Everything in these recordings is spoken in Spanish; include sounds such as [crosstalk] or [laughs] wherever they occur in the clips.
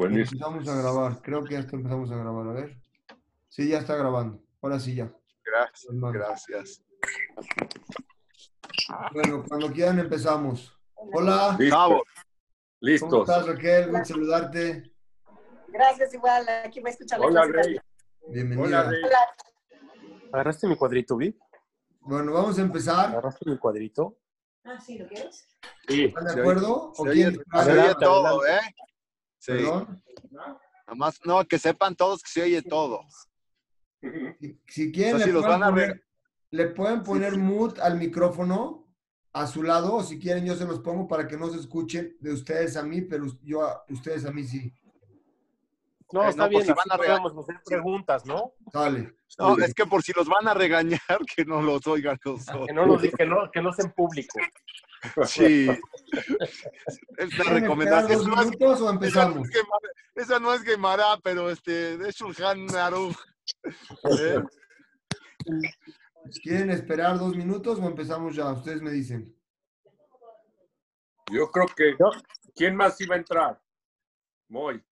Buenísimo. Empezamos a grabar. Creo que ya está- empezamos a grabar. A ver. Sí, ya está grabando. Ahora sí ya. Gracias, Hermano. gracias. Bueno, cuando quieran empezamos. Hola. Listos. Bravo. ¿Cómo Listos. estás, Raquel? Gusto saludarte. Gracias, igual. Aquí me escucha la Hola, Rey. Bienvenida. Hola, Rey. ¿Agarraste mi cuadrito, Vi? Bueno, vamos a empezar. ¿Agarraste mi cuadrito? Ah, sí, ¿lo quieres? Sí. ¿Están de acuerdo? Se ¿O quién? se Adelante, oye todo, ¿eh? Sí. Perdón. Nomás, no, que sepan todos que se oye todo. Si, si quieren, O sea, le, si los pueden van a poner, ver. le pueden poner mute al micrófono a su lado, o si quieren, yo se los pongo para que no se escuchen de ustedes a mí, pero yo a ustedes a mí sí. No, Eh, está no, bien, por si van a regañar. podemos hacer preguntas, ¿no? Sale. No, es que por si los van a regañar, [laughs] que no los oigan los Que otros. no, los, que no, que no sea en público. Sí. [laughs] Es la ¿Quieren esperar recomendación. No es- minutos o esa, no empezamos? es esa no es pero este, de Shulchan Aruch. [laughs] ¿Eh? ¿Quieren esperar dos minutos o empezamos ya? Ustedes me dicen. Yo creo que. ¿Quién más iba a entrar? Moy.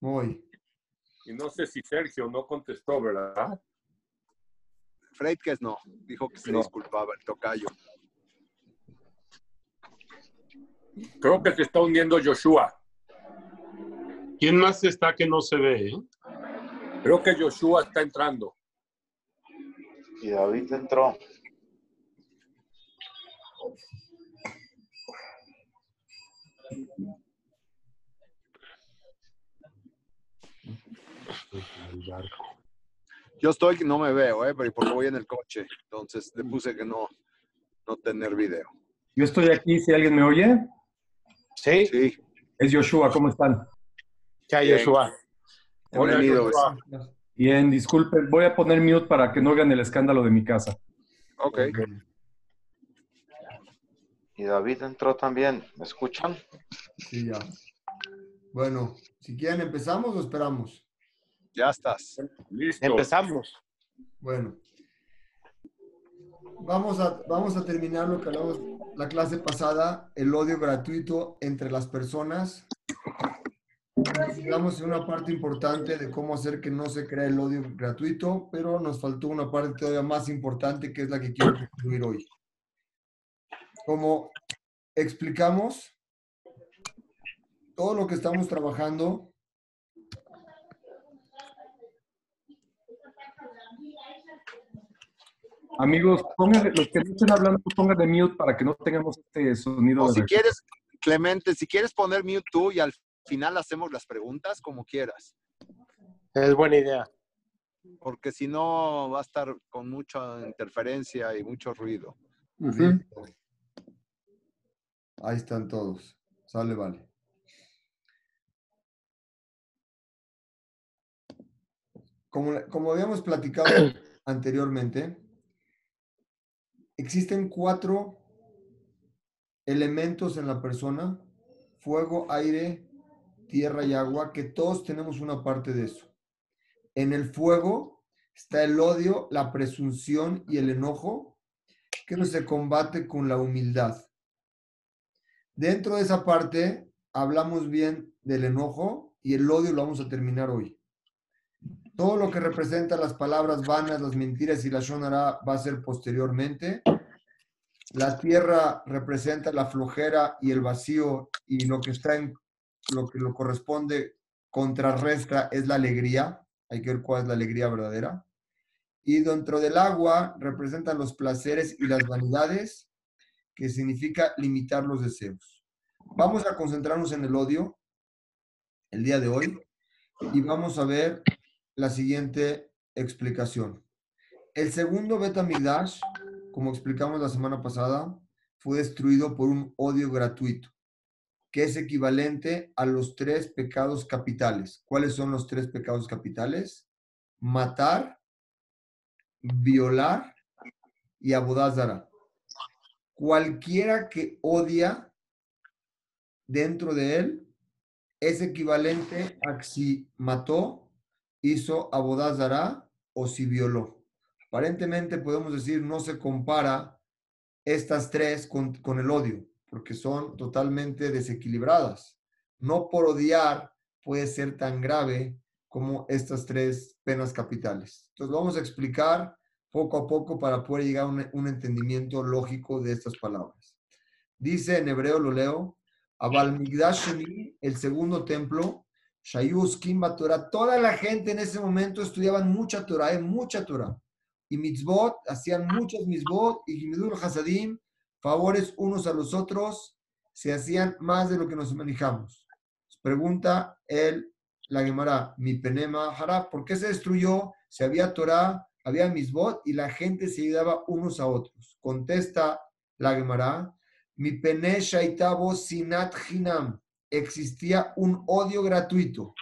Voy. Y no sé si Sergio no contestó, ¿verdad? Freidkes no, dijo que se No. disculpaba el tocayo. Creo que se está uniendo Joshua. ¿Quién más está que no se ve? eh? Creo que Joshua está entrando. Y David entró. Yo estoy, no me veo, ¿eh? pero porque voy en el coche. Entonces le puse que no, no tener video. Yo estoy aquí, si alguien me oye, Sí, Sí, es Joshua, ¿cómo están? ya, Bien. Joshua. Hola, bienvenido. Joshua. Bien, disculpen, voy a poner mute para que no oigan el escándalo de mi casa. Ok. Y David entró también. ¿Me escuchan? Sí, ya. Bueno, si quieren, ¿empezamos o esperamos? Ya estás. Listo. Empezamos. Bueno. Vamos a, vamos a terminar lo que hablamos la clase pasada, el odio gratuito entre las personas. Llegamos en una parte importante de cómo hacer que no se crea el odio gratuito, pero nos faltó una parte todavía más importante que es la que quiero concluir hoy. Como explicamos, todo lo que estamos trabajando Amigos, pongan, los que no estén hablando, pongan de mute para que no tengamos este sonido. O de si re- quieres, Clemente, si quieres poner mute tú y al final hacemos las preguntas como quieras. Es buena idea. Porque si no va a estar con mucha interferencia y mucho ruido. Ahí están todos. Sale, vale. Como, como habíamos platicado anteriormente, existen cuatro elementos en la persona, fuego, aire, tierra y agua, que todos tenemos una parte de eso. En el fuego está el odio, la presunción y el enojo, que no se combate con la humildad. Dentro de esa parte hablamos bien del enojo y el odio lo vamos a terminar hoy. Todo lo que representa las palabras vanas, las mentiras y la shonara va a ser posteriormente. La tierra representa la flojera y el vacío y lo que está en lo que lo corresponde contrarresta es la alegría. Hay que ver cuál es la alegría verdadera. Y dentro del agua representan los placeres y las vanidades, que significa limitar los deseos. Vamos a concentrarnos en el odio el día de hoy y vamos a ver la siguiente explicación. El segundo Betamigdash, como explicamos la semana pasada, fue destruido por un odio gratuito, que es equivalente a los tres pecados capitales. ¿Cuáles son los tres pecados capitales? Matar, violar y abodázara. Cualquiera que odia dentro de él es equivalente a si mató, hizo abodázara o si violó. Aparentemente podemos decir no se compara estas tres con, el odio, porque son totalmente desequilibradas. No por odiar puede ser tan grave como estas tres penas capitales. Entonces vamos a explicar poco a poco para poder llegar a un, entendimiento lógico de estas palabras. Dice en hebreo, lo leo, Abal Migdash Sheni, el segundo templo, Shayus Kimba Torah, toda la gente en ese momento estudiaban mucha Torah, eh, mucha Torah. Y mitzvot, hacían muchos mitzvot, y Gimidul Hasadim, favores unos a los otros, se hacían más de lo que nos manejamos. Pregunta el, la Gemara, mi penema hará, ¿por qué se destruyó? Si había Torah, había misbot y la gente se ayudaba unos a otros. Contesta la Gemara, mi pene shaitabo sinat hinam, existía un odio gratuito.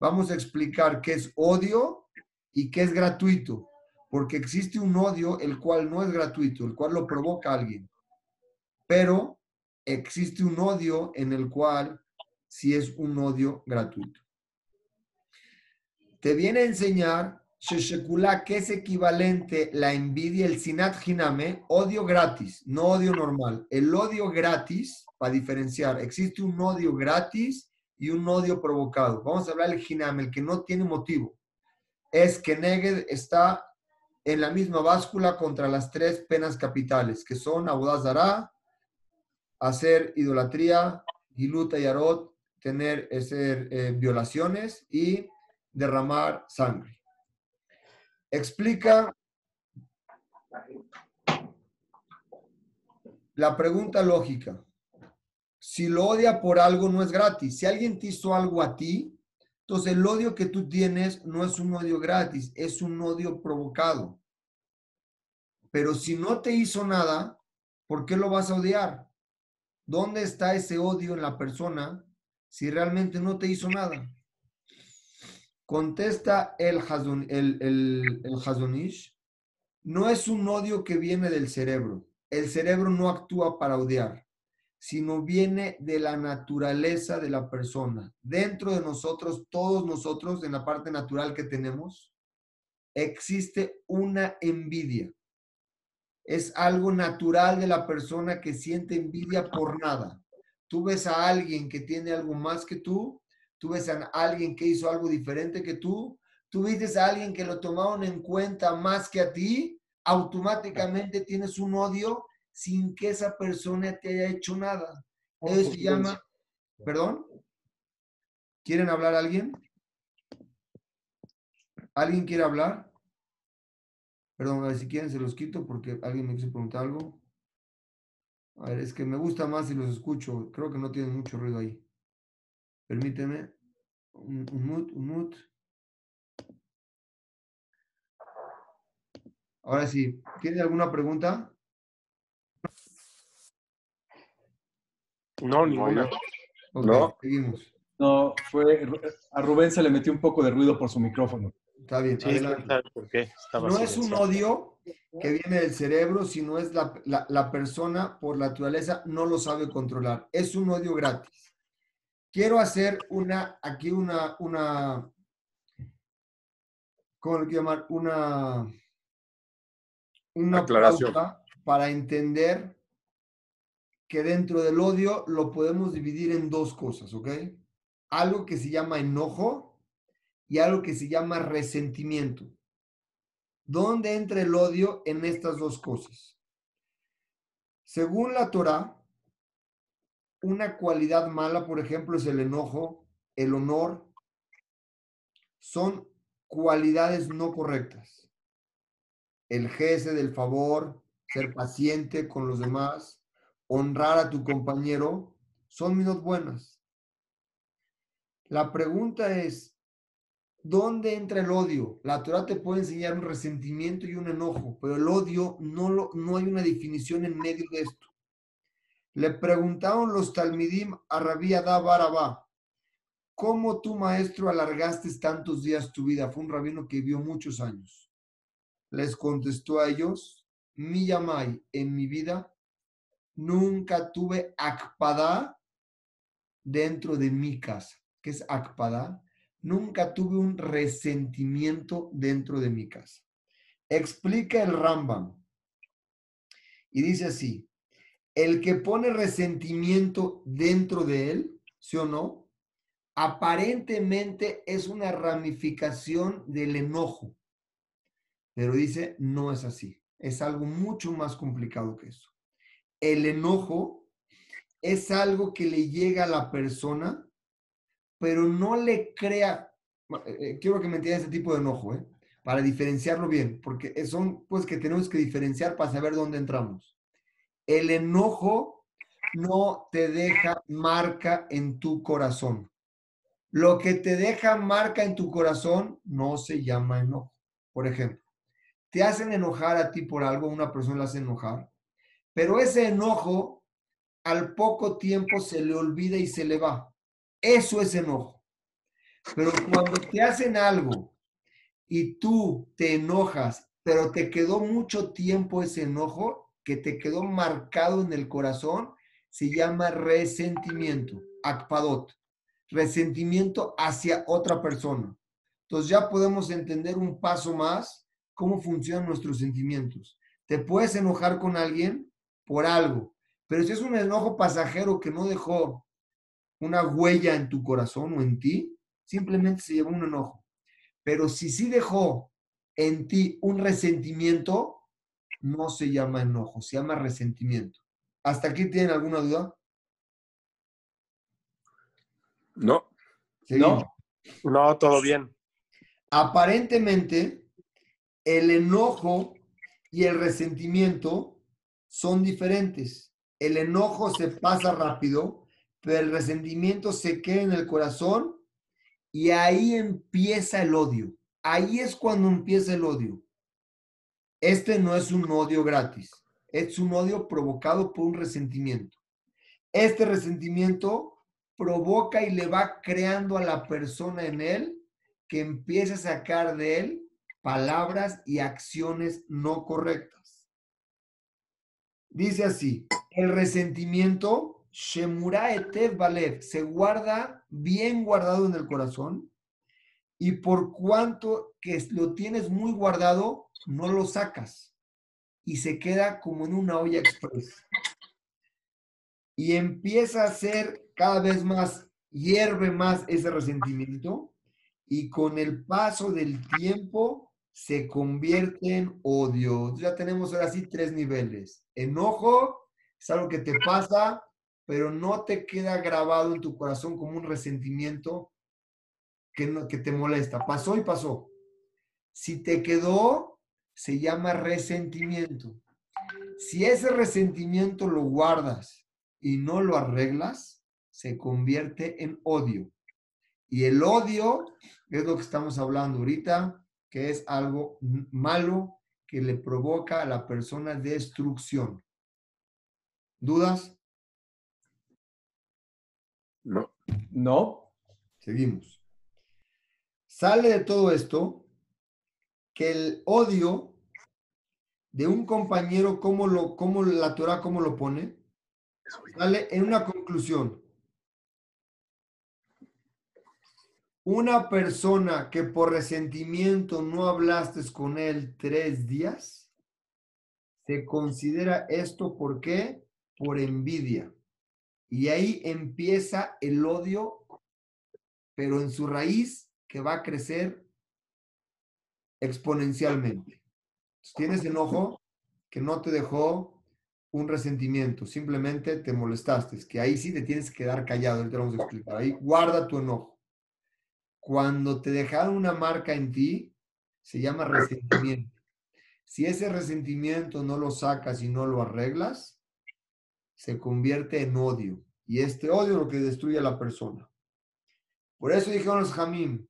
Vamos a explicar qué es odio y qué es gratuito, porque existe un odio el cual no es gratuito, el cual lo provoca alguien. Pero existe un odio en el cual sí es un odio gratuito. Te viene a enseñar Sheshekula, que es equivalente la envidia, el sinat hiname, odio gratis, no odio normal. El odio gratis, para diferenciar, existe un odio gratis y un odio provocado. Vamos a hablar del hiname, el que no tiene motivo. Es que Neged está en la misma báscula contra las tres penas capitales, que son Abudazara, hacer idolatría, Giluta y Arot, tener hacer, eh, violaciones y derramar sangre. Explica la pregunta lógica. Si lo odia por algo, no es gratis. Si alguien te hizo algo a ti, entonces el odio que tú tienes no es un odio gratis, es un odio provocado. Pero si no te hizo nada, ¿por qué lo vas a odiar? ¿Dónde está ese odio en la persona si realmente no te hizo nada? Contesta el, Hazonish, no es un odio que viene del cerebro. El cerebro no actúa para odiar, sino viene de la naturaleza de la persona. Dentro de nosotros, todos nosotros, en la parte natural que tenemos, existe una envidia. Es algo natural de la persona que siente envidia por nada. Tú ves a alguien que tiene algo más que tú tú ves a alguien que hizo algo diferente que tú, tú ves a alguien que lo tomaron en cuenta más que a ti, automáticamente tienes un odio sin que esa persona te haya hecho nada. Eso se llama, perdón, ¿quieren hablar alguien? ¿Alguien quiere hablar? Perdón, a ver si quieren se los quito porque alguien me quiso preguntar algo. A ver, es que me gusta más si los escucho. Creo que no tienen mucho ruido ahí. Permíteme. Un, un mut, un mut. Ahora sí, ¿tiene alguna pregunta? No, ninguna. Ok, No. seguimos. No, fue, a Rubén se le metió un poco de ruido por su micrófono. Está bien. Sí, por qué. Estaba No es un odio que viene del cerebro, sino es la, la- la persona por naturaleza no lo sabe controlar. Es un odio gratis. Quiero hacer una, aquí una, una, ¿cómo lo quiero llamar? Una, una Aclaración. pauta para entender que dentro del odio lo podemos dividir en dos cosas, ¿ok? Algo que se llama enojo y algo que se llama resentimiento. ¿Dónde entra el odio en estas dos cosas? Según la Torah, una cualidad mala, por ejemplo, es el enojo, el honor. Son cualidades no correctas. El jefe del favor, ser paciente con los demás, honrar a tu compañero, son minos buenas. La pregunta es, ¿Dónde entra el odio? La Torah te puede enseñar un resentimiento y un enojo, pero el odio no, lo, no hay una definición en medio de esto. Le preguntaron los Talmidim a Rabí Barabá, ¿cómo tu maestro alargaste tantos días tu vida? Fue un rabino que vivió muchos años. Les contestó a ellos, mi yamai, en mi vida nunca tuve akpadá dentro de mi casa. ¿Qué es akpadá? nunca tuve un resentimiento dentro de mi casa. Explica el Rambam y dice así, el que pone resentimiento dentro de él, ¿sí o no? Aparentemente es una ramificación del enojo, pero dice, no es así. Es algo mucho más complicado que eso. El enojo es algo que le llega a la persona, pero no le crea. eh, eh, Quiero que me entiendan este tipo de enojo, ¿eh? para diferenciarlo bien, porque son pues que tenemos que diferenciar para saber dónde entramos. El enojo no te deja marca en tu corazón. Lo que te deja marca en tu corazón no se llama enojo. Por ejemplo, te hacen enojar a ti por algo, una persona la hace enojar, pero ese enojo al poco tiempo se le olvida y se le va. Eso es enojo. Pero cuando te hacen algo y tú te enojas, pero te quedó mucho tiempo ese enojo que te quedó marcado en el corazón, se llama resentimiento, akpadot, resentimiento hacia otra persona. Entonces ya podemos entender un paso más cómo funcionan nuestros sentimientos. Te puedes enojar con alguien por algo, pero si es un enojo pasajero que no dejó una huella en tu corazón o en ti, simplemente se llevó un enojo. Pero si sí dejó en ti un resentimiento, no se llama enojo, se llama resentimiento. ¿Hasta aquí tienen alguna duda? No. Seguimos. No, todo bien. Aparentemente, el enojo y el resentimiento son diferentes. El enojo se pasa rápido, pero el resentimiento se queda en el corazón y ahí empieza el odio. Ahí es cuando empieza el odio. Este no es un odio gratis, es un odio provocado por un resentimiento. Este resentimiento provoca y le va creando a la persona en él que empiece a sacar de él palabras y acciones no correctas. Dice así, el resentimiento, Shemura Etev Balev, se guarda bien guardado en el corazón y por cuanto que lo tienes muy guardado, no lo sacas y se queda como en una olla express. Y empieza a ser cada vez más, hierve más ese resentimiento y con el paso del tiempo se convierte en odio. Ya tenemos ahora sí tres niveles. Enojo es algo que te pasa, pero no te queda grabado en tu corazón como un resentimiento que, no, que te molesta. Pasó y pasó. Si te quedó, se llama resentimiento. Si ese resentimiento lo guardas y no lo arreglas, se convierte en odio. Y el odio es lo que estamos hablando ahorita, que es algo malo que le provoca a la persona destrucción. ¿Dudas? No. No. Seguimos. Sale de todo esto que el odio de un compañero, como lo, como la Torah, cómo lo pone, sale en una conclusión. Una persona que por resentimiento no hablaste con él tres días, se considera esto ¿por qué? Por envidia. Y ahí empieza el odio, pero en su raíz que va a crecer exponencialmente. Tienes enojo que no te dejó un resentimiento, simplemente te molestaste, que ahí sí te tienes que quedar callado, ahorita vamos a explicar. Ahí guarda tu enojo. Cuando te dejaron una marca en ti, se llama resentimiento. Si ese resentimiento no lo sacas y no lo arreglas, se convierte en odio. Y este odio es lo que destruye a la persona. Por eso dijeron los Jamim,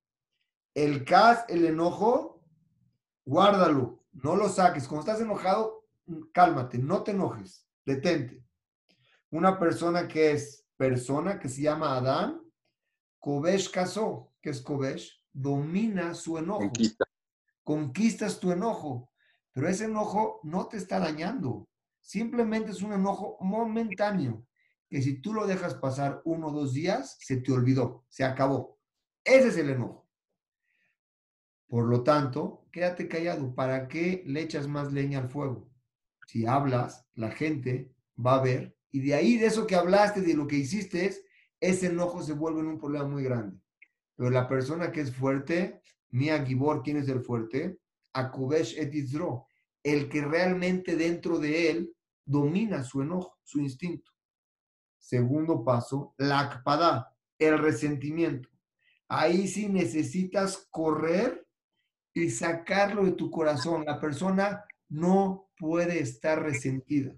el cas, el enojo, guárdalo, no lo saques. Cuando estás enojado, cálmate, no te enojes, detente. Una persona que es persona, que se llama Adán, Kobesh casó, que es Kobesh, domina su enojo. Conquista. Conquistas tu enojo, pero ese enojo no te está dañando. Simplemente es un enojo momentáneo, que si tú lo dejas pasar uno o dos días, se te olvidó, se acabó. Ese es el enojo. Por lo tanto, quédate callado. ¿Para qué le echas más leña al fuego? Si hablas, la gente va a ver. Y de ahí, de eso que hablaste, de lo que hiciste, ese enojo se vuelve en un problema muy grande. Pero la persona que es fuerte, Mia Gibor, ¿quién es el fuerte? Akubesh et Yisro, el que realmente dentro de él domina su enojo, su instinto. Segundo paso, la akpada, el resentimiento. Ahí sí necesitas correr y sacarlo de tu corazón. La persona no puede estar resentida.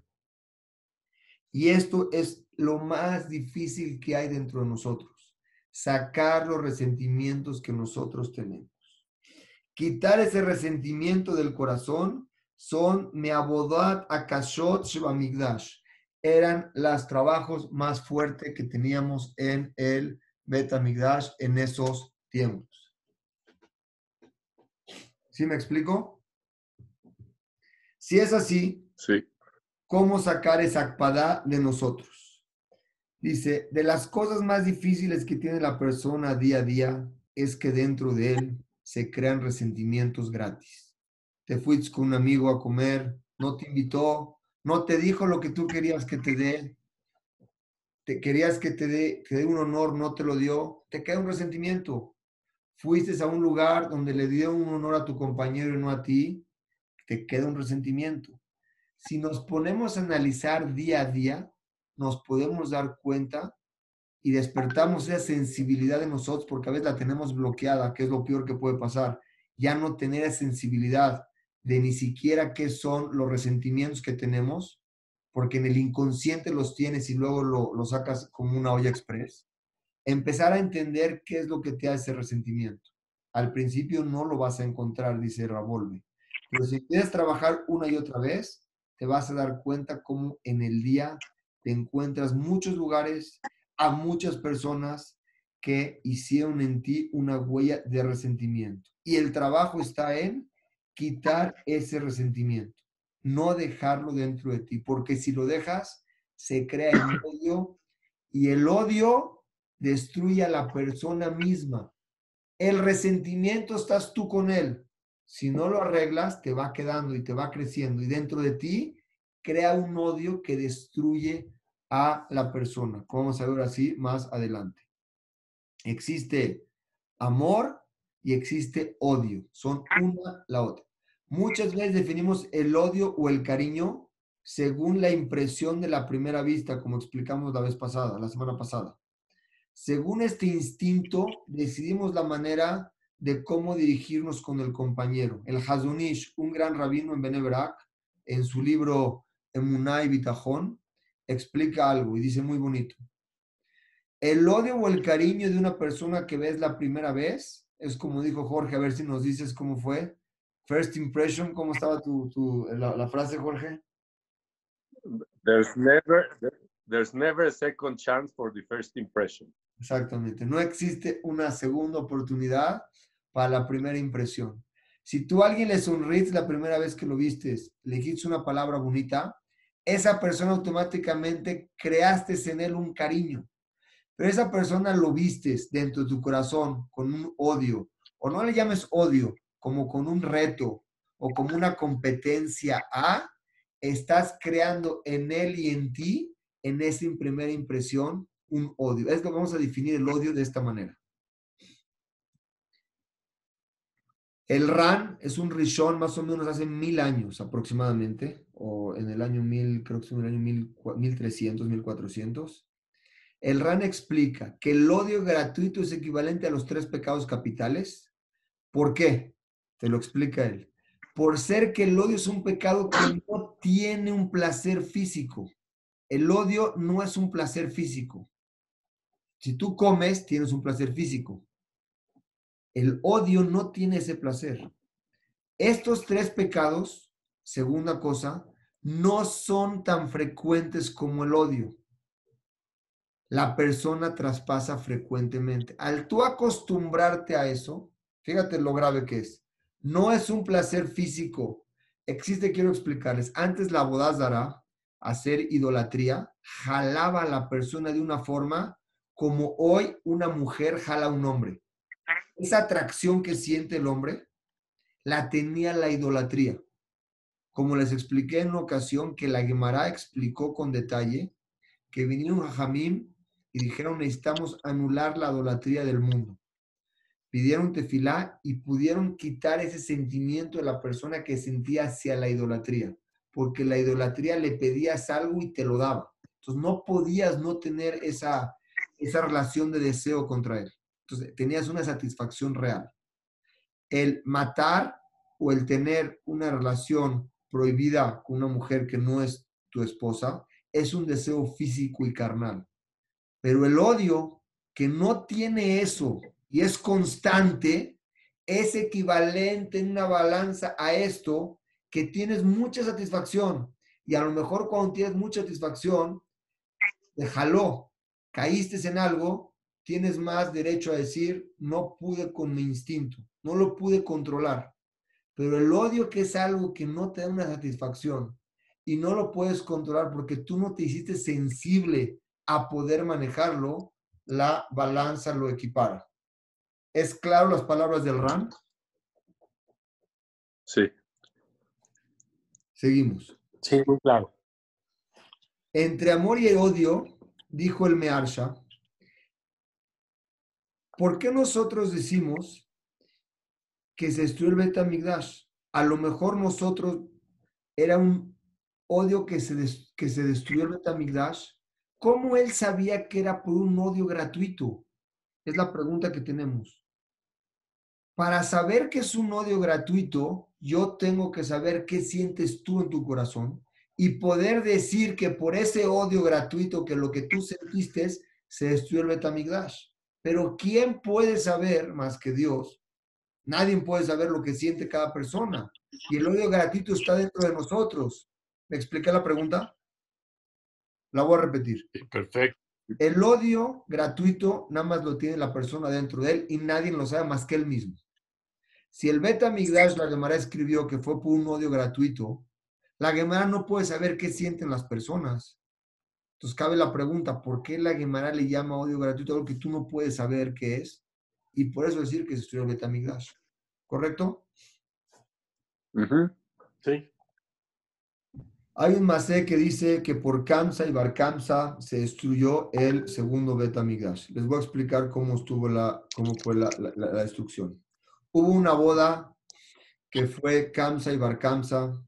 Y esto es lo más difícil que hay dentro de nosotros. Sacar los resentimientos que nosotros tenemos. Quitar ese resentimiento del corazón son Meabodat Akashot Shebamigdash. Eran los trabajos más fuertes que teníamos en el Betamigdash en esos tiempos. ¿Sí me explico? Si es así, Sí. ¿cómo sacar esa akpadá de nosotros? Dice, de las cosas más difíciles que tiene la persona día a día es que dentro de él se crean resentimientos gratis. Te fuiste con un amigo a comer, no te invitó, no te dijo lo que tú querías que te dé, te querías que te dé, que dé un honor, no te lo dio, te queda un resentimiento. Fuiste a un lugar donde le dio un honor a tu compañero y no a ti, te queda un resentimiento. Si nos ponemos a analizar día a día, nos podemos dar cuenta y despertamos esa sensibilidad de nosotros, porque a veces la tenemos bloqueada, que es lo peor que puede pasar. Ya no tener esa sensibilidad de ni siquiera qué son los resentimientos que tenemos, porque en el inconsciente los tienes y luego lo, lo sacas como una olla express. Empezar a entender qué es lo que te hace resentimiento. Al principio no lo vas a encontrar, dice Ravolve. Pero si quieres trabajar una y otra vez, te vas a dar cuenta cómo en el día te encuentras muchos lugares, a muchas personas que hicieron en ti una huella de resentimiento. Y el trabajo está en quitar ese resentimiento, no dejarlo dentro de ti, porque si lo dejas, se crea el odio y el odio destruye a la persona misma. El resentimiento estás tú con él. Si no lo arreglas, te va quedando y te va creciendo y dentro de ti crea un odio que destruye a la persona. Como vamos a ver así más adelante. Existe amor y existe odio. Son una la otra. Muchas veces definimos el odio o el cariño según la impresión de la primera vista, como explicamos la vez pasada, la semana pasada. Según este instinto, decidimos la manera de cómo dirigirnos con el compañero. El Hazunish, un gran rabino en Benebrak, en su libro Emunay Bitajón, explica algo y dice muy bonito. El odio o el cariño de una persona que ves la primera vez, es como dijo Jorge, a ver si nos dices cómo fue. First impression, ¿cómo estaba tu la, la, frase, Jorge? There's never, there's never a second chance for the first impression. Exactamente. No existe una segunda oportunidad para la primera impresión. Si tú a alguien le sonríes la primera vez que lo vistes, le dijiste una palabra bonita, esa persona automáticamente creaste en él un cariño. Pero esa persona lo vistes dentro de tu corazón con un odio, o no le llames odio, como con un reto o como una competencia a, estás creando en él y en ti, en esa primera impresión, un odio. Es que vamos a definir el odio de esta manera. El RAN es un rishon más o menos hace mil años aproximadamente, o en el año mil, creo que es en el año mil, 1300, 1400. El RAN explica que el odio gratuito es equivalente a los tres pecados capitales. ¿Por qué? Te lo explica él. Por ser que el odio es un pecado que no tiene un placer físico. El odio no es un placer físico. Si tú comes, tienes un placer físico. El odio no tiene ese placer. Estos tres pecados, segunda cosa, no son tan frecuentes como el odio. La persona traspasa frecuentemente. Al tú acostumbrarte a eso, fíjate lo grave que es. No es un placer físico. Existe, quiero explicarles, antes la bodázara, hacer idolatría, jalaba a la persona de una forma como hoy una mujer jala a un hombre. Esa atracción que siente el hombre la tenía la idolatría. Como les expliqué en una ocasión que la Gemara explicó con detalle que vinieron a Jamín y y dijeron necesitamos anular la idolatría del mundo. Pidieron tefilá y pudieron quitar ese sentimiento de la persona que sentía hacia la idolatría, porque la idolatría le pedías algo y te lo daba. Entonces no podías no tener esa, esa relación de deseo contra él. Entonces tenías una satisfacción real. El matar o el tener una relación prohibida con una mujer que no es tu esposa es un deseo físico y carnal. Pero el odio que no tiene eso y es constante, es equivalente en una balanza a esto que tienes mucha satisfacción. Y a lo mejor cuando tienes mucha satisfacción, te jaló, caíste en algo, tienes más derecho a decir, no pude con mi instinto, no lo pude controlar. Pero el odio que es algo que no te da una satisfacción y no lo puedes controlar porque tú no te hiciste sensible a poder manejarlo, la balanza lo equipara. ¿Es claro las palabras del Ram? Sí. Seguimos. Sí, muy claro. Entre amor y odio, dijo el Mearsha, ¿por qué nosotros decimos que se destruyó el Betamigdash? A lo mejor nosotros era un odio que se, que se destruyó el Betamigdash. ¿Cómo él sabía que era por un odio gratuito? Es la pregunta que tenemos. Para saber que es un odio gratuito, yo tengo que saber qué sientes tú en tu corazón y poder decir que por ese odio gratuito que lo que tú sentiste se destruyó el Betamigdash. Pero ¿quién puede saber más que Dios? Nadie puede saber lo que siente cada persona. Y el odio gratuito está dentro de nosotros. ¿Me expliqué la pregunta? La voy a repetir. Perfecto. El odio gratuito nada más lo tiene la persona dentro de él y nadie lo sabe más que él mismo. Si el Beta Migdash, la Gemara escribió que fue por un odio gratuito, la Gemara no puede saber qué sienten las personas. Entonces cabe la pregunta, ¿por qué la Gemara le llama odio gratuito algo que tú no puedes saber qué es? Y por eso decir que se estudió el Beta Migdash. ¿Correcto? Ujú. Sí. Hay un masé que dice que por Kamsa y Bar Kamsa se destruyó el segundo Beta Migdash. Les voy a explicar cómo estuvo la, cómo fue la, la- la- la destrucción. Hubo una boda que fue Kamsa y Bar Kamsa.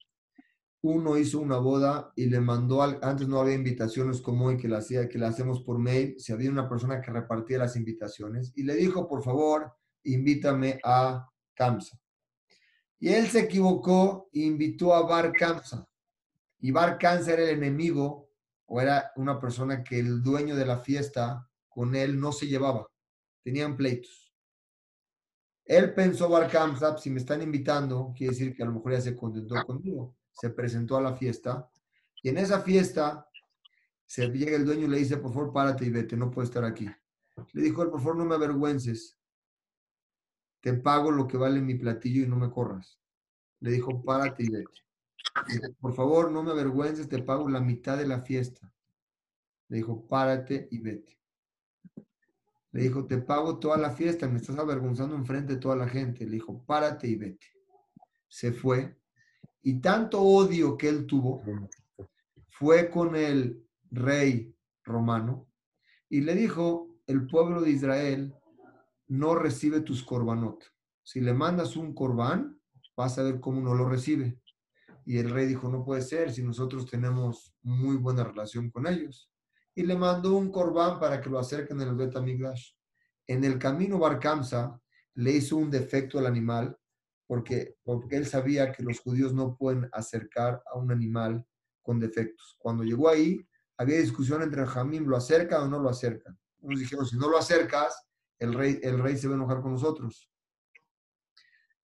Uno hizo una boda y le mandó, al, antes no había invitaciones como hoy que la, hacía, que la hacemos por mail, si había una persona que repartía las invitaciones y le dijo, por favor, invítame a Kamsa. Y él se equivocó e invitó a Bar Kamsa. Y Bar Kamsa era el enemigo o era una persona que el dueño de la fiesta con él no se llevaba. Tenían pleitos. Él pensó Bar Kamsa, si me están invitando, quiere decir que a lo mejor ya se contentó conmigo. Se presentó a la fiesta y en esa fiesta se llega el dueño y le dice, por favor, párate y vete, no puedo estar aquí. Le dijo por favor, no me avergüences. Te pago lo que vale mi platillo y no me corras. Le dijo, párate y vete. Por favor, no me avergüences, te pago la mitad de la fiesta. Le dijo, párate y vete. Le dijo, te pago toda la fiesta, me estás avergonzando enfrente de toda la gente. Le dijo, párate y vete. Se fue. Y tanto odio que él tuvo, fue con el rey romano y le dijo, el pueblo de Israel no recibe tus corbanot. Si le mandas un corbán, vas a ver cómo no lo recibe. Y el rey dijo, no puede ser si nosotros tenemos muy buena relación con ellos. Y le mandó un corbán para que lo acerquen en el Bet Amigdash. En el camino Barkamsa le hizo un defecto al animal porque, porque él sabía que los judíos no pueden acercar a un animal con defectos. Cuando llegó ahí, había discusión entre Jamín, ¿lo acerca o no lo acerca? Unos dijeron, si no lo acercas, el rey, el rey se va a enojar con nosotros.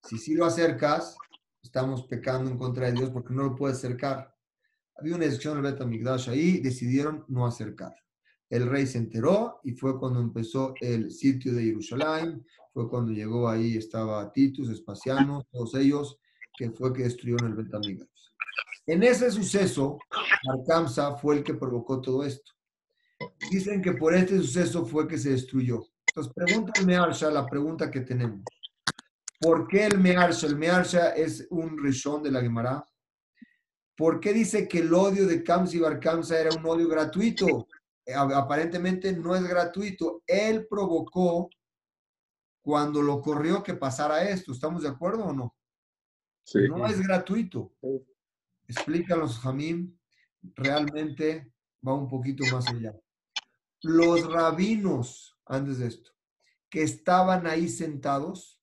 Si sí lo acercas, estamos pecando en contra de Dios porque no lo puedes acercar. Había una discusión en el Bet Amigdash ahí, decidieron no acercar. El rey se enteró y fue cuando empezó el sitio de Jerusalén, fue cuando llegó ahí, estaba Titus, Espaciano, todos ellos, que fue que destruyeron el Bet Amigdash. En ese suceso, Arkamsa fue el que provocó todo esto. Dicen que por este suceso fue que se destruyó. Entonces, pregúntame, Mearsha, la pregunta que tenemos. ¿Por qué el Mearsha? El Mearsha es un rishon de la Gemara. ¿Por qué dice que el odio de Kamsa y Bar Kamsa era un odio gratuito? A- aparentemente no es gratuito. Él provocó cuando lo corrió que pasara esto. ¿Estamos de acuerdo o no? Sí. No es gratuito. Explícalos, Jamín. Realmente va un poquito más allá. Los rabinos, antes de esto, que estaban ahí sentados,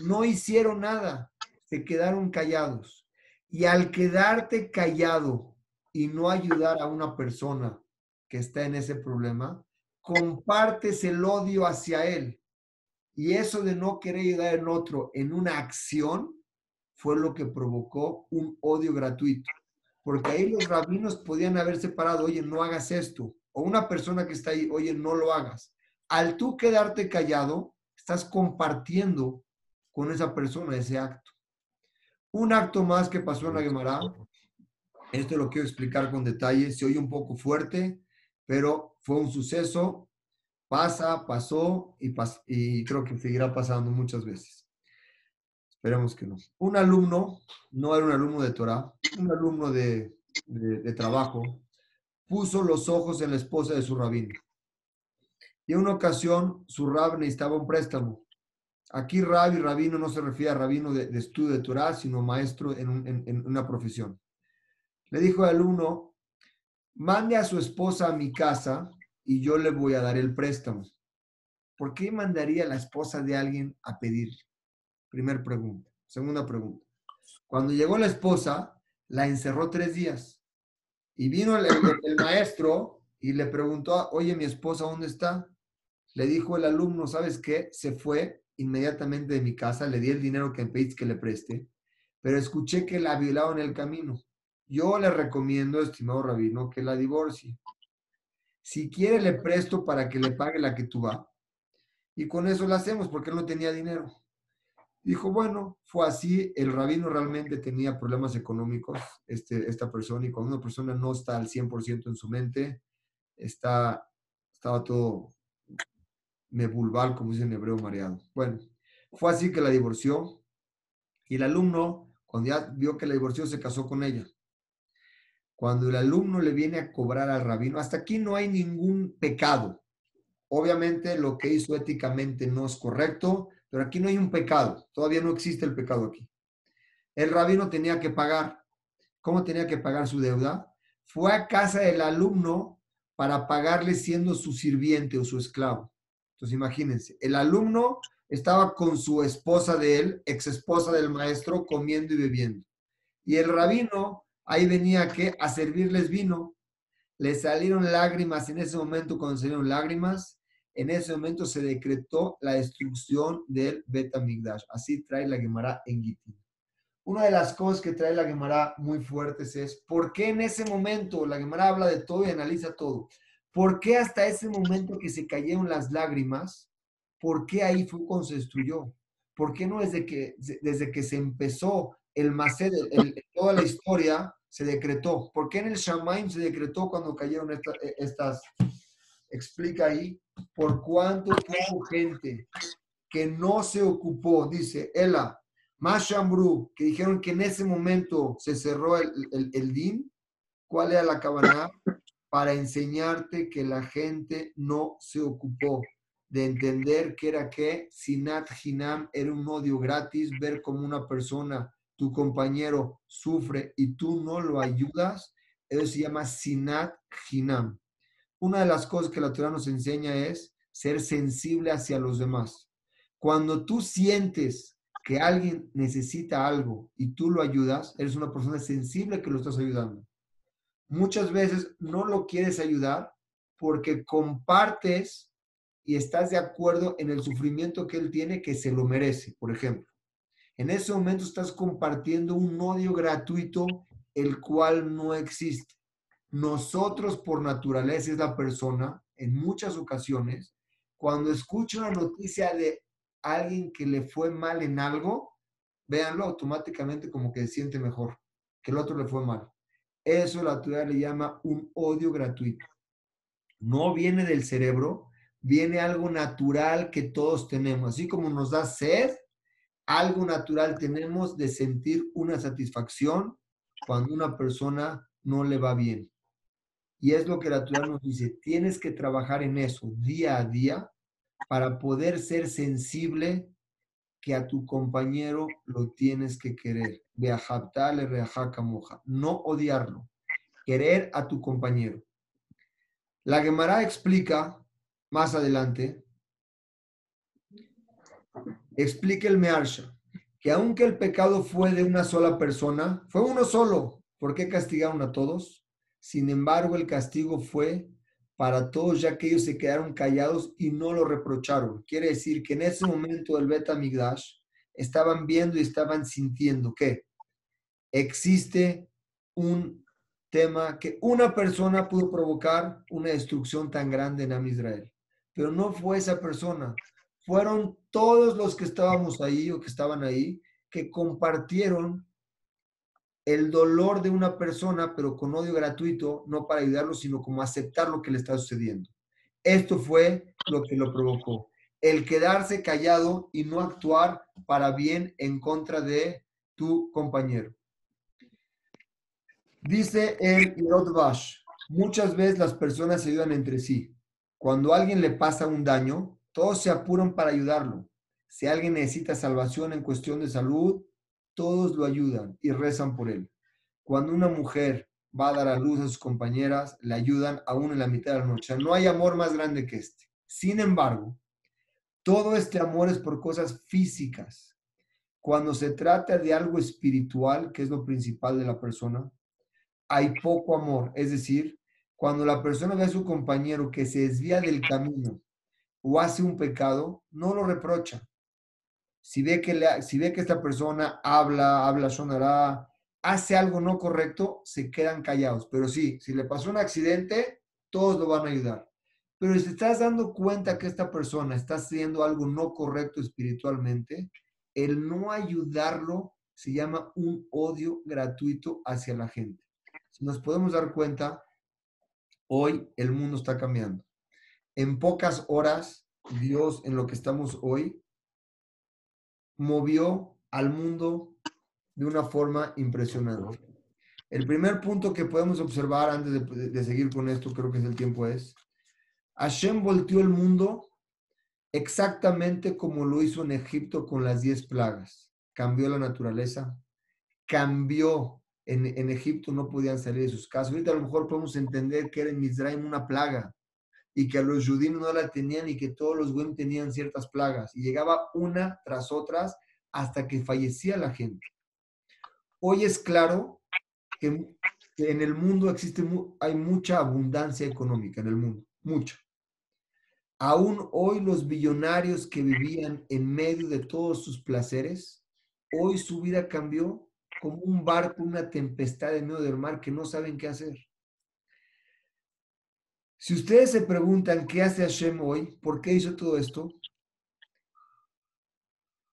no hicieron nada, se quedaron callados. Y al quedarte callado y no ayudar a una persona que está en ese problema, compartes el odio hacia él. Y eso de no querer ayudar en otro en una acción fue lo que provocó un odio gratuito. Porque ahí los rabinos podían haber separado, oye, no hagas esto. O una persona que está ahí, oye, no lo hagas. Al tú quedarte callado, estás compartiendo con esa persona ese acto. Un acto más que pasó en la Gemara, esto lo quiero explicar con detalle, se oye un poco fuerte, pero fue un suceso, pasa, pasó y, pas- y creo que seguirá pasando muchas veces. Esperemos que no. Un alumno, no era un alumno de Torah, un alumno de, de- trabajo, puso los ojos en la esposa de su rabino. Y en una ocasión su rab necesitaba un préstamo. Aquí rab y rabino no se refiere a rabino de, estudio de Torah, sino maestro en, en- en una profesión. Le dijo al alumno, mande a su esposa a mi casa y yo le voy a dar el préstamo. ¿Por qué mandaría la esposa de alguien a pedir? Primer pregunta. Segunda pregunta. Cuando llegó la esposa, la encerró tres días. Y vino el maestro y le preguntó, oye, mi esposa, ¿dónde está? Le dijo el alumno, ¿sabes qué? Se fue inmediatamente de mi casa, le di el dinero que me pediste que le preste, pero escuché que la violaron en el camino. Yo le recomiendo, estimado rabino, que la divorcie. Si quiere, le presto para que le pague la que tú va. Y con eso lo hacemos, porque él no tenía dinero. Dijo, bueno, fue así. El rabino realmente tenía problemas económicos, este, esta persona, y cuando una persona no está al 100% en su mente, está, estaba todo mebulbal, como dice en hebreo, mareado. Bueno, fue así que la divorció. Y el alumno, cuando ya vio que la divorció, se casó con ella. Cuando el alumno le viene a cobrar al rabino, hasta aquí no hay ningún pecado. Obviamente lo que hizo éticamente no es correcto, pero aquí no hay un pecado. Todavía no existe el pecado aquí. El rabino tenía que pagar. ¿Cómo tenía que pagar su deuda? Fue a casa del alumno para pagarle siendo su sirviente o su esclavo. Entonces imagínense, el alumno estaba con su esposa de él, ex esposa del maestro, comiendo y bebiendo. Y el rabino ahí venía que a servirles vino. Le salieron lágrimas en ese momento, cuando salieron lágrimas, en ese momento se decretó la destrucción del Betamigdash. Así trae la Gemara en Gitín. Una de las cosas que trae la Gemara muy fuertes es, ¿por qué en ese momento, la Gemara habla de todo y analiza todo, ¿por qué hasta ese momento que se cayeron las lágrimas, por qué ahí fue cuando se destruyó? ¿Por qué no desde que, desde que se empezó el Mased, toda la historia, se decretó? ¿Por qué en el Shamaim se decretó cuando cayeron esta- estas? Explica ahí, por cuánto hubo gente que no se ocupó, dice Ela, Mashambru, que dijeron que en ese momento se cerró el, el, el din, ¿cuál era la cabana? Para enseñarte que la gente no se ocupó de entender que era que Sinat Hinam era un odio gratis, ver cómo una persona, tu compañero, sufre y tú no lo ayudas, eso se llama Sinat Hinam. Una de las cosas que la Torah nos enseña es ser sensible hacia los demás. Cuando tú sientes que alguien necesita algo y tú lo ayudas, eres una persona sensible que lo estás ayudando. Muchas veces no lo quieres ayudar porque compartes y estás de acuerdo en el sufrimiento que él tiene que se lo merece, por ejemplo. En ese momento estás compartiendo un odio gratuito el cual no existe. Nosotros por naturaleza es la persona, en muchas ocasiones, cuando escucha una noticia de alguien que le fue mal en algo, véanlo automáticamente como que se siente mejor, que el otro le fue mal. Eso la Torah le llama un odio gratuito. No viene del cerebro, viene algo natural que todos tenemos. Así como nos da sed, algo natural tenemos de sentir una satisfacción cuando una persona no le va bien. Y es lo que la Torah nos dice, tienes que trabajar en eso día a día para poder ser sensible que a tu compañero lo tienes que querer. No odiarlo. Querer a tu compañero. La Gemara explica más adelante, explica el Mearsha, que aunque el pecado fue de una sola persona, fue uno solo. ¿Por qué castigaron a todos? Sin embargo, el castigo fue para todos, ya que ellos se quedaron callados y no lo reprocharon. Quiere decir que en ese momento del Bet Migdash estaban viendo y estaban sintiendo que existe un tema que una persona pudo provocar una destrucción tan grande en Am Israel. Pero no fue esa persona, fueron todos los que estábamos ahí o que estaban ahí que compartieron el dolor de una persona, pero con odio gratuito, no para ayudarlo, sino como aceptar lo que le está sucediendo. Esto fue lo que lo provocó. El quedarse callado y no actuar para bien en contra de tu compañero. Dice el Bash, muchas veces las personas se ayudan entre sí. Cuando a alguien le pasa un daño, todos se apuran para ayudarlo. Si alguien necesita salvación en cuestión de salud, todos lo ayudan y rezan por él. Cuando una mujer va a dar a luz a sus compañeras, le ayudan aún en la mitad de la noche. No hay amor más grande que este. Sin embargo, todo este amor es por cosas físicas. Cuando se trata de algo espiritual, que es lo principal de la persona, hay poco amor. Es decir, cuando la persona ve a su compañero que se desvía del camino o hace un pecado, no lo reprocha. Si ve que, si ve que esta persona habla, habla sonará, hace algo no correcto, se quedan callados. Pero sí, si le pasó un accidente, todos lo van a ayudar. Pero si estás dando cuenta que esta persona está haciendo algo no correcto espiritualmente, el no ayudarlo se llama un odio gratuito hacia la gente. Si nos podemos dar cuenta, hoy el mundo está cambiando. En pocas horas, Dios, en lo que estamos hoy, movió al mundo de una forma impresionante. El primer punto que podemos observar antes de, seguir con esto, creo que es el tiempo, es, Hashem volteó el mundo exactamente como lo hizo en Egipto con las diez plagas. Cambió la naturaleza, cambió, en, en, Egipto no podían salir de sus casas. Ahorita a lo mejor podemos entender que era en Misraim una plaga y que los judíos no la tenían y que todos los buenos tenían ciertas plagas. Y llegaba una tras otras hasta que fallecía la gente. Hoy es claro que, en el mundo existe, hay mucha abundancia económica en el mundo, mucha. Aún hoy los billonarios que vivían en medio de todos sus placeres, hoy su vida cambió como un barco, una tempestad en medio del mar que no saben qué hacer. Si ustedes se preguntan qué hace Hashem hoy, por qué hizo todo esto,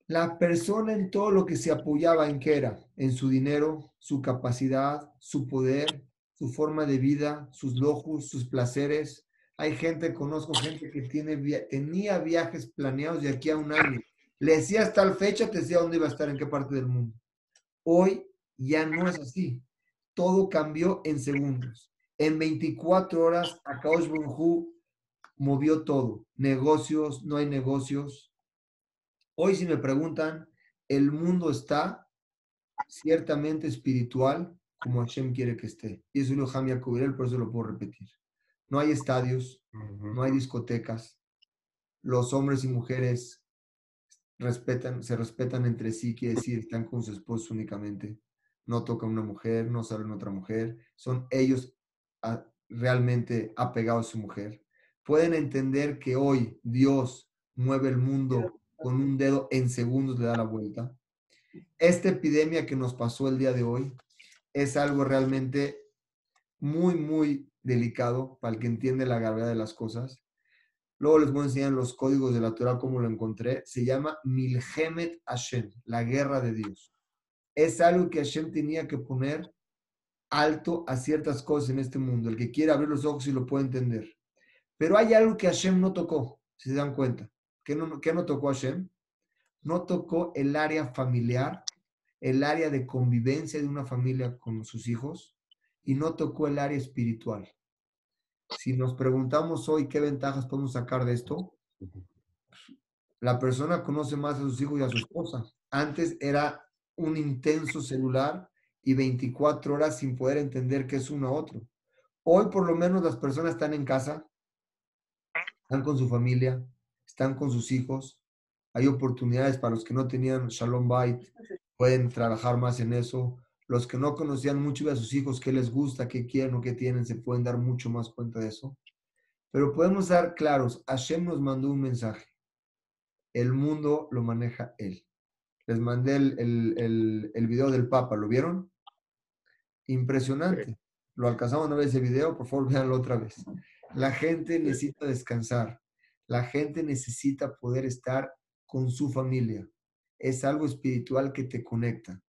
la persona en todo lo que se apoyaba en qué era, en su dinero, su capacidad, su poder, su forma de vida, sus lujos, sus placeres. Hay gente, conozco gente que tiene, tenía viajes planeados de aquí a un año. Le decías tal fecha, te decía dónde iba a estar, en qué parte del mundo. Hoy ya no es así. Todo cambió en segundos. En 24 horas, Akaosh Hu movió todo. Negocios, no hay negocios. Hoy, si me preguntan, el mundo está ciertamente espiritual como Hashem quiere que esté. Y eso lo Hamia Kubirel, por eso lo puedo repetir. No hay estadios, no hay discotecas. Los hombres y mujeres respetan, se respetan entre sí, quiere decir, están con su esposo únicamente. No tocan una mujer, no salen otra mujer. Son ellos realmente apegado a su mujer, pueden entender que hoy Dios mueve el mundo con un dedo en segundos le da la vuelta. Esta epidemia que nos pasó el día de hoy es algo realmente muy, muy delicado para el que entiende la gravedad de las cosas. Luego les voy a enseñar los códigos de la Torah, como lo encontré. Se llama Milhemet Hashem, la guerra de Dios. Es algo que Hashem tenía que poner alto a ciertas cosas en este mundo. El que quiere abrir los ojos y lo puede entender. Pero hay algo que Hashem no tocó, si se dan cuenta. ¿Qué no, qué no tocó Hashem? No tocó el área familiar, el área de convivencia de una familia con sus hijos y no tocó el área espiritual. Si nos preguntamos hoy qué ventajas podemos sacar de esto, la persona conoce más a sus hijos y a su esposa. Antes era un intenso celular y 24 horas sin poder entender qué es uno a otro. Hoy por lo menos las personas están en casa, están con su familia, están con sus hijos. Hay oportunidades para los que no tenían Shalom Bait, pueden trabajar más en eso. Los que no conocían mucho a sus hijos, qué les gusta, qué quieren o qué tienen, se pueden dar mucho más cuenta de eso. Pero podemos dar claros, Hashem nos mandó un mensaje. El mundo lo maneja Él. Les mandé el, el, el, el video del Papa, ¿lo vieron? Impresionante. Lo alcanzamos a ver ese video, por favor, véanlo otra vez. La gente necesita descansar. La gente necesita poder estar con su familia. Es algo espiritual que te conecta.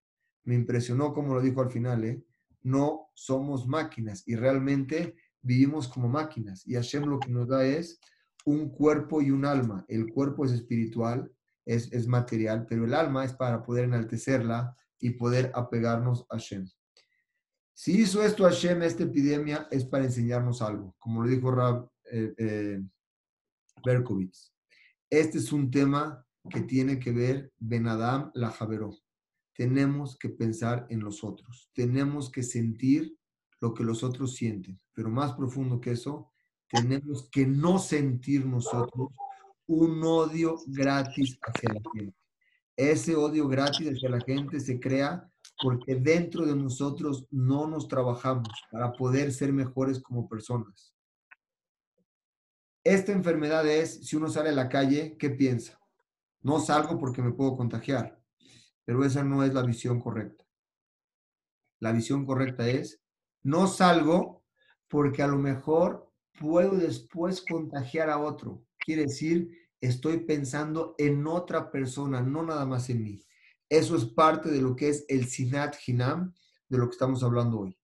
Me impresionó como lo dijo al final, ¿eh? No somos máquinas y realmente vivimos como máquinas. Y Hashem lo que nos da es un cuerpo y un alma. El cuerpo es espiritual, es, es material, pero el alma es para poder enaltecerla y poder apegarnos a Hashem. Si hizo esto Hashem, esta epidemia, es para enseñarnos algo, como lo dijo Rab eh, eh, Berkovitz. Este es un tema que tiene que ver Ben Adam la Javeró. Tenemos que pensar en los otros, tenemos que sentir lo que los otros sienten, pero más profundo que eso, tenemos que no sentir nosotros un odio gratis hacia la gente. Ese odio gratis hacia la gente se crea porque dentro de nosotros no nos trabajamos para poder ser mejores como personas. Esta enfermedad es, si uno sale a la calle, ¿qué piensa? No salgo porque me puedo contagiar, pero esa no es la visión correcta. La visión correcta es, no salgo porque a lo mejor puedo después contagiar a otro. Quiere decir, estoy pensando en otra persona, no nada más en mí. Eso es parte de lo que es el Sinat Hinam, de lo que estamos hablando hoy.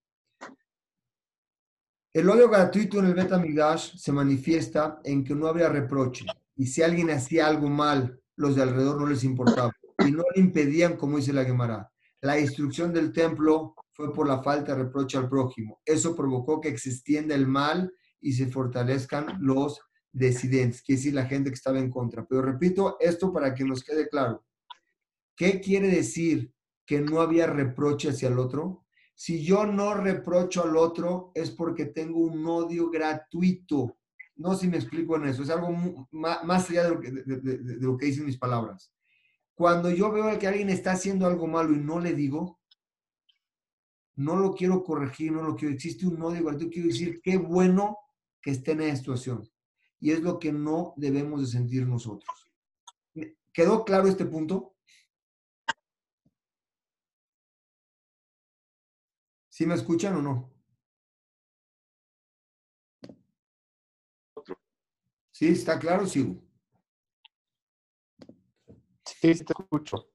El odio gratuito en el Betamigdash se manifiesta en que no habría reproche. Y si alguien hacía algo mal, los de alrededor no les importaba. Y no le impedían, como dice la Gemara. La destrucción del templo fue por la falta de reproche al prójimo. Eso provocó que se extienda el mal y se fortalezcan los decidentes, que decir la gente que estaba en contra. Pero repito esto para que nos quede claro. ¿Qué quiere decir que no había reproche hacia el otro? Si yo no reprocho al otro es porque tengo un odio gratuito. No sé si me explico en eso. Es algo más, allá de lo, que, de lo que dicen mis palabras. Cuando yo veo que alguien está haciendo algo malo y no le digo, no lo quiero corregir, no lo quiero. Existe un odio gratuito. Quiero decir, qué bueno que esté en esa situación. Y es lo que no debemos de sentir nosotros. ¿Quedó claro este punto? ¿Sí me escuchan o no? ¿Sí? ¿Está claro? Sigo. Sí, te escucho.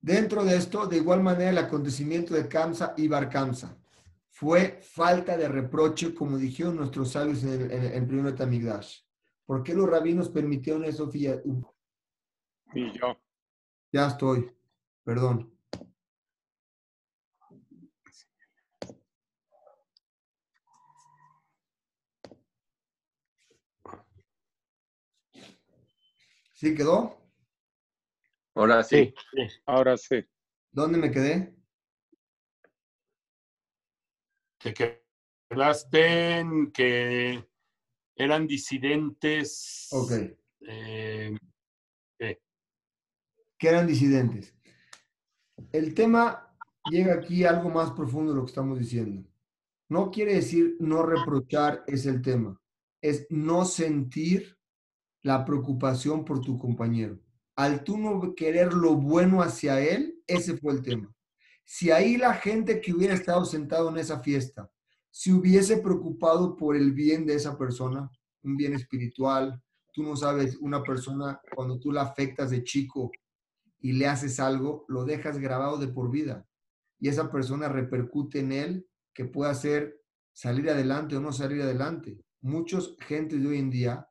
Dentro de esto, de igual manera, el acontecimiento de Kamsa y Bar Kamsa fue falta de reproche, como dijeron nuestros sabios en el, en el primer Tamigdash. ¿Por qué los rabinos permitieron eso? Y yo. Ya estoy, perdón. ¿Sí quedó? Ahora sí. Sí, ahora sí. ¿Dónde me quedé? Te quedaste en que eran disidentes. Ok. eh, ¿qué? que eran disidentes. El tema llega aquí a algo más profundo de lo que estamos diciendo. No quiere decir no reprochar es el tema, es no sentir la preocupación por tu compañero. Al tú no querer lo bueno hacia él, ese fue el tema. Si ahí la gente que hubiera estado sentado en esa fiesta, si hubiese preocupado por el bien de esa persona, un bien espiritual, tú no sabes, una persona cuando tú la afectas de chico y le haces algo, lo dejas grabado de por vida. Y esa persona repercute en él que pueda hacer salir adelante o no salir adelante. Muchos gentes de hoy en día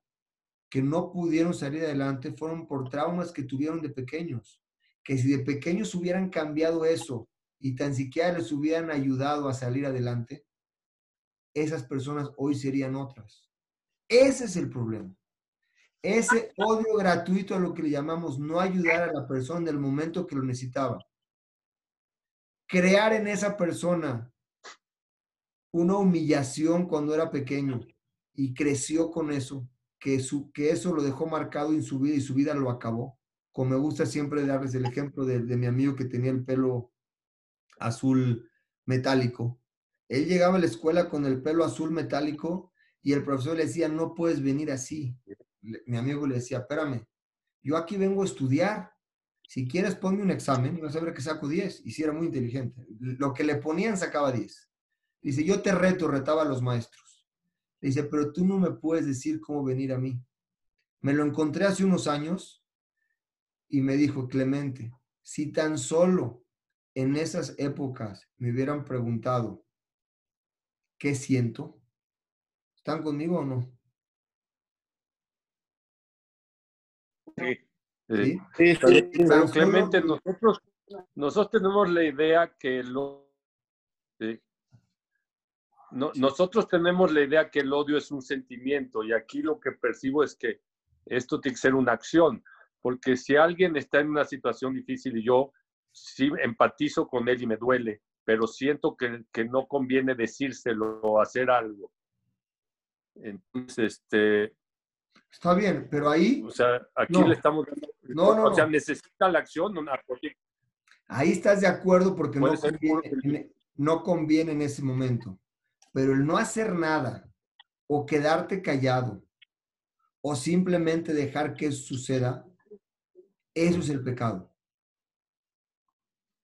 que no pudieron salir adelante fueron por traumas que tuvieron de pequeños. Que si de pequeños hubieran cambiado eso y tan siquiera les hubieran ayudado a salir adelante, esas personas hoy serían otras. Ese es el problema. Ese odio gratuito a lo que le llamamos no ayudar a la persona en el momento que lo necesitaba. Crear en esa persona una humillación cuando era pequeño y creció con eso, que, eso lo dejó marcado en su vida y su vida lo acabó. Como me gusta siempre darles el ejemplo de, mi amigo que tenía el pelo azul metálico. Él llegaba a la escuela con el pelo azul metálico y el profesor le decía, no puedes venir así. Mi amigo le decía, espérame, yo aquí vengo a estudiar. Si quieres, ponme un examen y vas a ver que saco 10. Y si era muy inteligente. Lo que le ponían sacaba 10. Dice, yo te reto, retaba a los maestros. Dice, pero tú no me puedes decir cómo venir a mí. Me lo encontré hace unos años y me dijo, Clemente, si tan solo en esas épocas me hubieran preguntado, ¿qué siento? ¿Están conmigo o no? Sí. ¿Sí? Sí, Pero Clemente, nosotros, nosotros tenemos la idea que lo. No- nosotros tenemos la idea que el odio es un sentimiento y aquí lo que percibo es que esto tiene que ser una acción, porque si alguien está en una situación difícil y yo sí empatizo con él y me duele, pero siento que, que no conviene decírselo o hacer algo. Entonces, este, Está bien, pero ahí, o sea, aquí No. le estamos No, no, o sea, necesita la acción, ahí estás de acuerdo porque no conviene, en- no conviene en ese momento. Pero el no hacer nada o quedarte callado o simplemente dejar que suceda, eso es el pecado.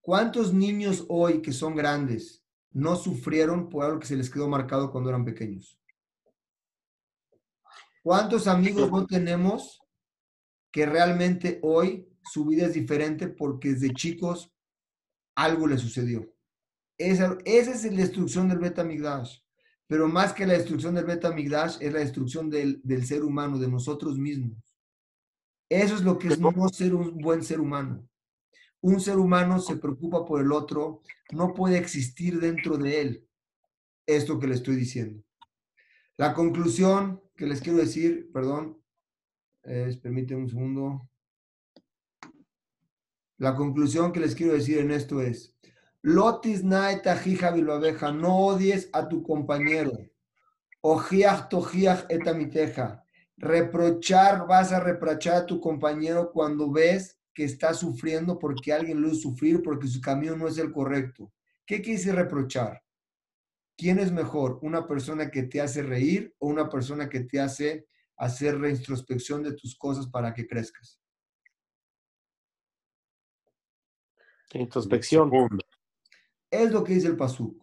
¿Cuántos niños hoy que son grandes no sufrieron por algo que se les quedó marcado cuando eran pequeños? ¿Cuántos amigos no tenemos que realmente hoy su vida es diferente porque desde chicos algo les sucedió? Esa, esa es la destrucción del beta Migdash. Pero más que la destrucción del beta Migdash es la destrucción del, del ser humano, de nosotros mismos. Eso es lo que es no ser un buen ser humano. Un ser humano se preocupa por el otro, no puede existir dentro de él. Esto que le estoy diciendo. La conclusión que les quiero decir, perdón, es, permítanme un segundo. La conclusión que les quiero decir en esto es, Lotis naet ajija biloabeja, no odies a tu compañero. Ojiach tojiach etamiteja. Reprochar, vas a reprochar a tu compañero cuando ves que está sufriendo porque alguien lo hizo sufrir, porque su camino no es el correcto. ¿Qué decir reprochar? ¿Quién es mejor? ¿Una persona que te hace reír o una persona que te hace hacer reintrospección de tus cosas para que crezcas? Introspección. Es lo que dice el Pasuk.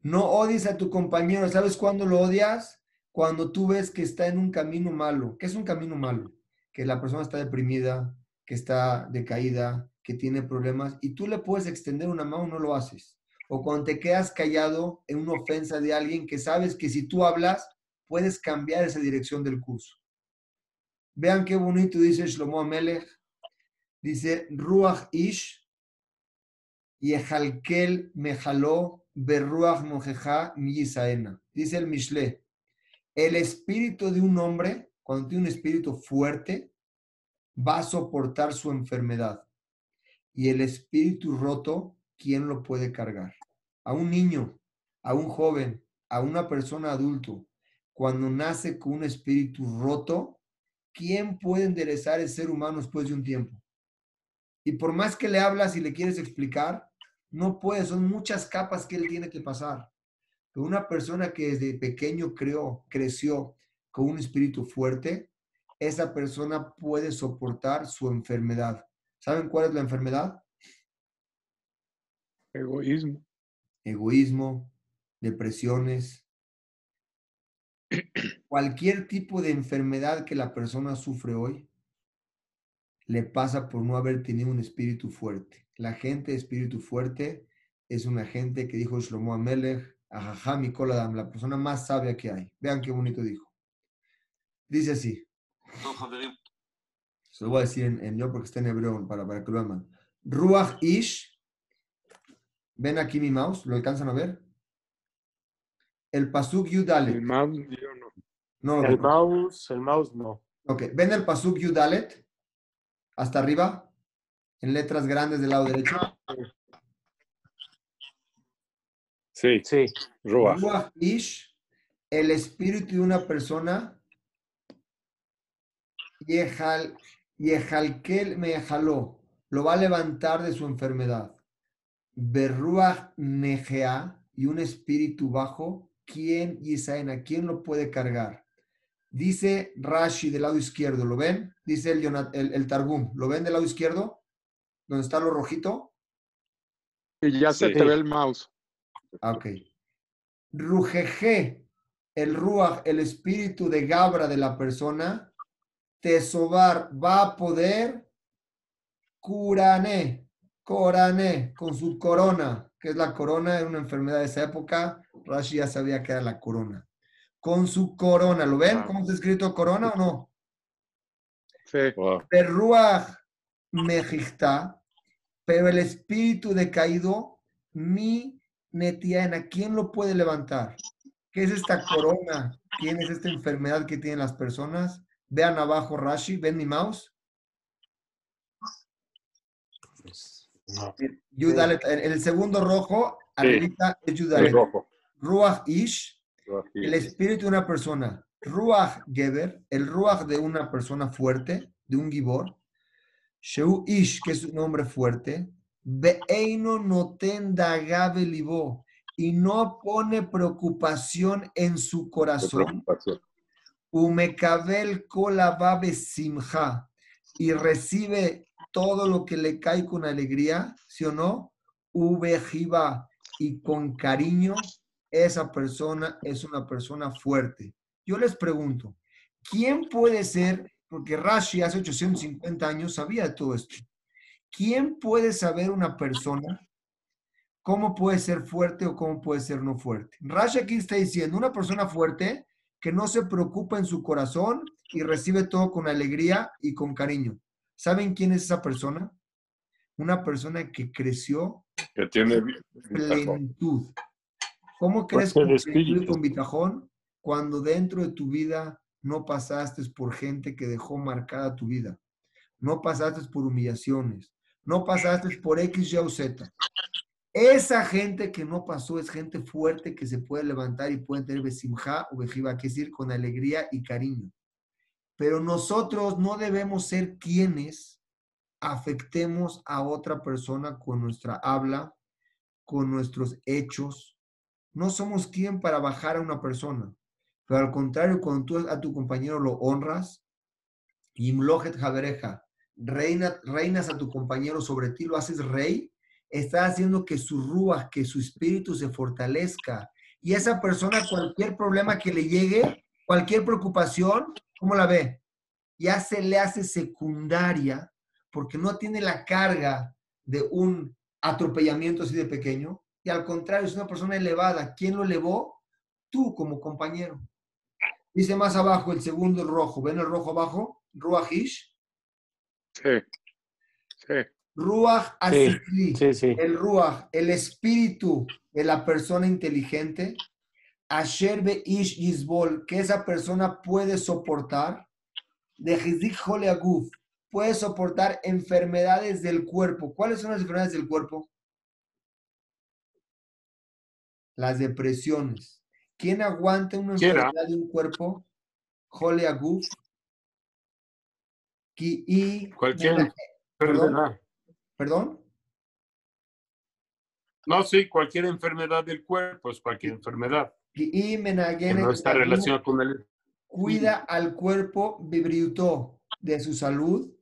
No odies a tu compañero. ¿Sabes cuándo lo odias? Cuando tú ves que está en un camino malo. ¿Qué es un camino malo? Que la persona está deprimida, que está decaída, que tiene problemas y tú le puedes extender una mano, no lo haces. O cuando te quedas callado en una ofensa de alguien que sabes que si tú hablas, puedes cambiar esa dirección del curso. Vean qué bonito dice Shlomo Amelech. Dice, Ruach Ish, Yehalkel Mejaló, Berruach Mojeja Miyisaena. Dice el Mishle, el espíritu de un hombre, cuando tiene un espíritu fuerte, va a soportar su enfermedad. Y el espíritu roto, ¿quién lo puede cargar? A un niño, a un joven, a una persona adulto, cuando nace con un espíritu roto, ¿quién puede enderezar el ser humano después de un tiempo? Y por más que le hablas y le quieres explicar, no puede, son muchas capas que él tiene que pasar. Pero una persona que desde pequeño creó, creció con un espíritu fuerte, esa persona puede soportar su enfermedad. ¿Saben cuál es la enfermedad? Egoísmo. Egoísmo, depresiones, [clears throat] cualquier tipo de enfermedad que la persona sufre hoy, le pasa por no haber tenido un espíritu fuerte. La gente de espíritu fuerte es una gente que dijo Shlomo Amelech, Ajajá Mikoladam, la persona más sabia que hay. Vean qué bonito dijo. Dice así. Se lo voy a decir en, en yo porque está en hebreo para, para que lo aman. Ruach Ish. Ven aquí mi mouse, ¿lo alcanzan a ver? el Pasuk El Yudalet. mouse, yo no. No, El mouse, el mouse no. Ok, ¿ven el Pasuk Yudalet? Hasta arriba, en letras grandes del lado derecho. Sí, Sí. Ruach. Ruach Ish, el espíritu de una persona. Yehal, Yehalkel me jaló, lo va a levantar de su enfermedad. Berruach Negea, y un espíritu bajo, ¿quién, Yisaen, a quién lo puede cargar? Dice Rashi del lado izquierdo, ¿lo ven? Dice el, el, el Targum, ¿lo ven del lado izquierdo? ¿Donde está lo rojito? Y ya se Sí. te ve el mouse. Ah, Ok. Rujeje, el ruach, el espíritu de Gabra de la persona, Tesobar va a poder Curané, Corané, con su corona, que es la corona, era una enfermedad de esa época. Rashi ya sabía que era la corona. Con su corona, ¿lo ven? ¿Cómo está escrito corona o no? Sí. Wow. Mejista, pero el espíritu decaído, mi netiana, ¿quién lo puede levantar? ¿Qué es esta corona? ¿Quién es esta enfermedad que tienen las personas? Vean abajo Rashi, ven mi mouse. No. Yudalet, el, segundo rojo, Sí. es El Yudalet. rojo. Ruach Ish, Ruach. el espíritu de una persona. Ruach Geber, el Ruach de una persona fuerte, de un Gibor. Sheu Ish, que es un hombre fuerte. Beeino noten dagabe libo, y no pone preocupación en su corazón. Umekabel kolavabe simja, y recibe todo lo que le cae con alegría, ¿sí o no? Ubejiba, y con cariño, esa persona es una persona fuerte. Yo les pregunto, ¿quién puede ser, porque Rashi hace 850 años sabía todo esto, ¿quién puede saber una persona cómo puede ser fuerte o cómo puede ser no fuerte? Rashi aquí está diciendo, una persona fuerte que no se preocupa en su corazón y recibe todo con alegría y con cariño. ¿Saben quién es esa persona? Una persona que creció Que tiene plenitud. ¿Cómo crees con plenitud y con bitajón cuando dentro de tu vida no pasaste por gente que dejó marcada tu vida? No pasaste por humillaciones, no pasaste por X, Y o Z. Esa gente que no pasó es gente fuerte que se puede levantar y puede tener besimja o bejiva, que decir, con alegría y cariño. Pero nosotros no debemos ser quienes afectemos a otra persona con nuestra habla, con nuestros hechos. No somos quien para bajar a una persona. Pero al contrario, cuando tú a tu compañero lo honras, Imlojet Jabereja, reina, reinas a tu compañero sobre ti, lo haces rey, está haciendo que su rúa, que su espíritu se fortalezca. Y esa persona, cualquier problema que le llegue, cualquier preocupación, ¿cómo la ve? Ya se le hace secundaria porque no tiene la carga de un atropellamiento así de pequeño. Y al contrario, es una persona elevada. ¿Quién lo elevó? Tú como compañero. Dice más abajo el segundo el rojo. ¿Ven el rojo abajo? Ruach Ish. Sí. Sí. Ruach Asikli. Sí, sí. El Ruach, el espíritu de la persona inteligente. Asher Ish Yisbol, que esa persona puede soportar. De Hizik Aguf, puede soportar enfermedades del cuerpo. ¿Cuáles son las enfermedades del cuerpo? Las depresiones. ¿Quién aguanta una Quiera. enfermedad de un cuerpo? Hole Aguf. Y, Cualquier Perdón. enfermedad. ¿Perdón? No, sí, cualquier enfermedad del cuerpo es cualquier enfermedad y que no está relacionada con el... cuida al cuerpo vibriutó de su salud,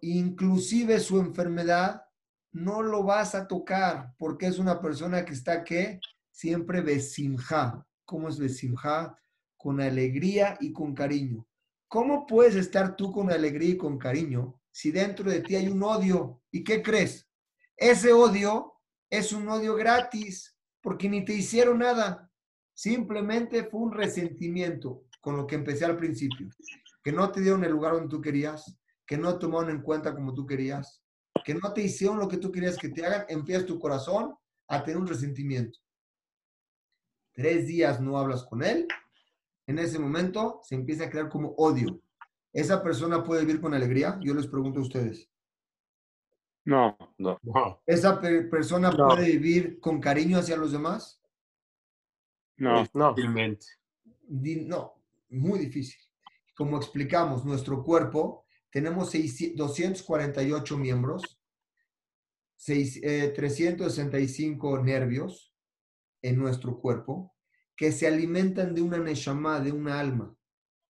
inclusive su enfermedad, no lo vas a tocar, porque es una persona que está que siempre besimja. ¿Cómo es besimja? Con alegría y con cariño. ¿Cómo puedes estar tú con alegría y con cariño si dentro de ti hay un odio? ¿Y qué crees? Ese odio es un odio gratis, porque ni te hicieron nada. Simplemente fue un resentimiento con lo que empecé al principio. Que no te dieron el lugar donde tú querías, que no tomaron en cuenta como tú querías, que no te hicieron lo que tú querías que te hagan, empiezas tu corazón a tener un resentimiento. Tres días no hablas con él, en ese momento se empieza a crear como odio. ¿Esa persona puede vivir con alegría? Yo les pregunto a ustedes. No. No. No, ¿Esa pe- persona No. puede vivir con cariño hacia los demás? No. no. No, muy difícil. Como explicamos, nuestro cuerpo, tenemos 600 248 miembros, seis- eh, 365 nervios en nuestro cuerpo que se alimentan de una neshama, de una alma.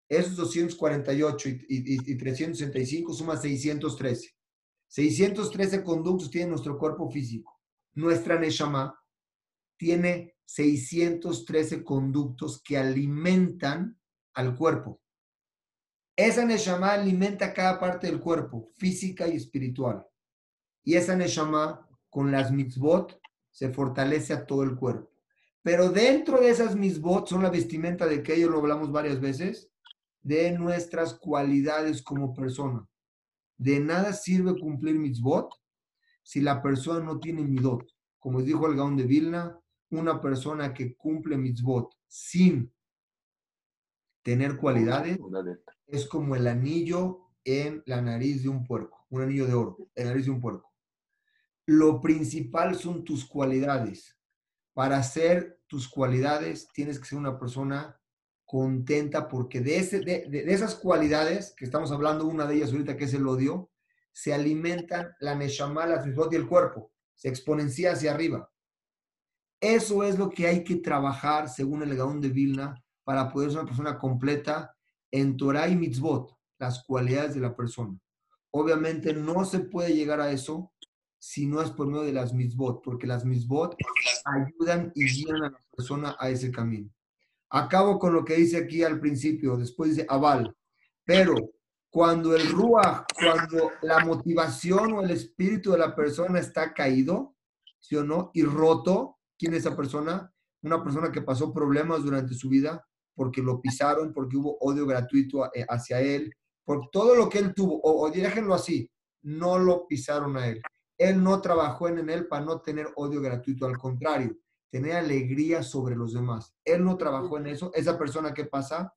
Esos 248 y, y- y 365 suman 613. 613 conductos tiene nuestro cuerpo físico. Nuestra neshama tiene 613 conductos que alimentan al cuerpo. Esa neshama alimenta cada parte del cuerpo, física y espiritual. Y esa neshama, con las mitzvot, se fortalece a todo el cuerpo. Pero dentro de esas mitzvot son la vestimenta de que ellos lo hablamos varias veces, de nuestras cualidades como persona. De nada sirve cumplir mitzvot si la persona no tiene midot. Como dijo el Gaón de Vilna, una persona que cumple mitzvot sin tener cualidades es como el anillo en la nariz de un puerco, un anillo de oro en la nariz de un puerco. Lo principal son tus cualidades. Para hacer tus cualidades tienes que ser una persona contenta porque de, esas cualidades, que estamos hablando una de ellas ahorita, que es el odio, se alimentan la neshama, la y el cuerpo. Se exponencia hacia arriba. Eso es lo que hay que trabajar, según el Gaón de Vilna, para poder ser una persona completa en Torah y mitzvot, las cualidades de la persona. Obviamente no se puede llegar a eso si no es por medio de las mitzvot, porque las mitzvot ayudan y guían a la persona a ese camino. Acabo con lo que dice aquí al principio, después dice aval, pero cuando el ruach, cuando la motivación o el espíritu de la persona está caído, ¿sí o no? Y roto, ¿quién es esa persona? Una persona que pasó problemas durante su vida porque lo pisaron, porque hubo odio gratuito eh, hacia él, por todo lo que él tuvo, o, o así, no lo pisaron a él. Él no trabajó en él para no tener odio gratuito, al contrario, tener alegría sobre los demás. Él no trabajó en eso. Esa persona que pasa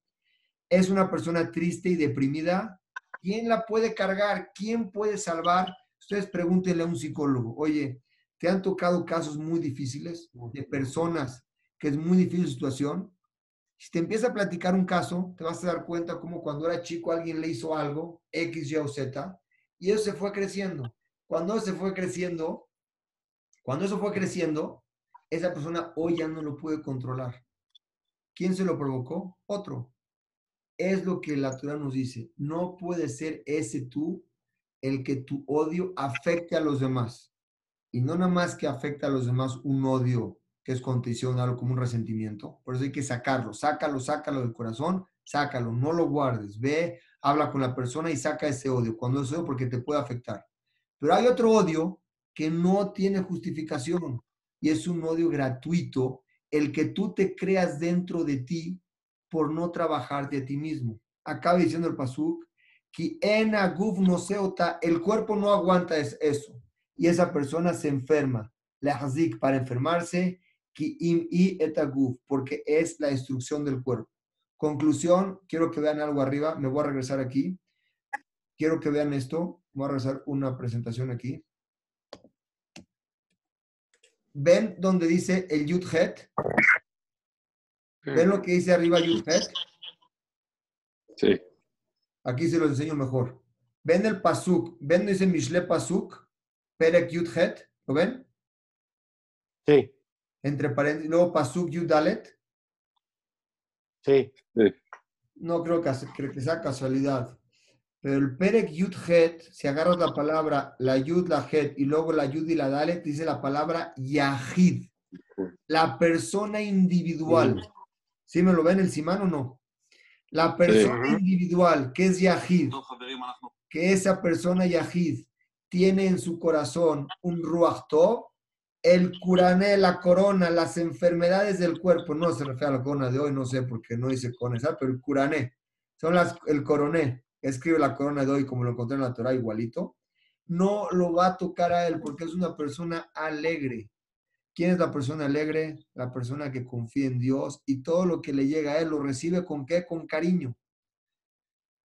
es una persona triste y deprimida. ¿Quién la puede cargar? ¿Quién puede salvar? Ustedes pregúntenle a un psicólogo, oye, ¿te han tocado casos muy difíciles de personas que es muy difícil su situación? Si te empieza a platicar un caso, te vas a dar cuenta como cuando era chico alguien le hizo algo, X, Y o Z, y eso se fue creciendo. Cuando se fue creciendo, cuando eso fue creciendo, esa persona hoy ya no lo puede controlar. ¿Quién se lo provocó? Otro. Es lo que la Torah nos dice. No puede ser ese tú el que tu odio afecte a los demás. Y no nada más que afecta a los demás un odio que es condicional como un resentimiento. Por eso hay que sacarlo. Sácalo, sácalo del corazón, sácalo. No lo guardes. Ve, habla con la persona y saca ese odio. Cuando es odio, porque te puede afectar. Pero hay otro odio que no tiene justificación y es un odio gratuito, el que tú te creas dentro de ti por no trabajarte a ti mismo. Acaba diciendo el Pasuk, que en aguf no seota, el cuerpo no aguanta es- eso y esa persona se enferma. La hazik para enfermarse, ki im i et aguf, porque es la destrucción del cuerpo. Conclusión, quiero que vean algo arriba, me voy a regresar aquí. Quiero que vean esto, voy a regresar una presentación aquí. ¿Ven donde dice el Yud Het? ¿Ven lo que dice arriba Yud Het? Sí. Aquí se los enseño mejor. ¿Ven el Pasuk? ¿Ven donde dice Mishle Pasuk? Perek Yud Het. ¿Lo ven? Sí, Entre paréntesis. Luego Pasuk Yud Dalet. sí. No creo que, creo que sea casualidad. Pero el Perek Yud Het, si agarras la palabra, la Yud, la Het, y luego la Yud y la Dalet, dice la palabra Yahid. La persona individual. ¿Sí me lo ven el simán o no? La persona individual, que es Yahid, que esa persona Yahid tiene en su corazón un Ruach Tov, el curané, la corona, las enfermedades del cuerpo, no se refiere a la corona de hoy, no sé por qué no dice corona, pero el curané, son las, el coroné, escribe la corona de hoy como lo encontré en la Torah igualito, no lo va a tocar a él porque es una persona alegre. ¿Quién es la persona alegre? La persona que confía en Dios y todo lo que le llega a él lo recibe con qué? Con cariño.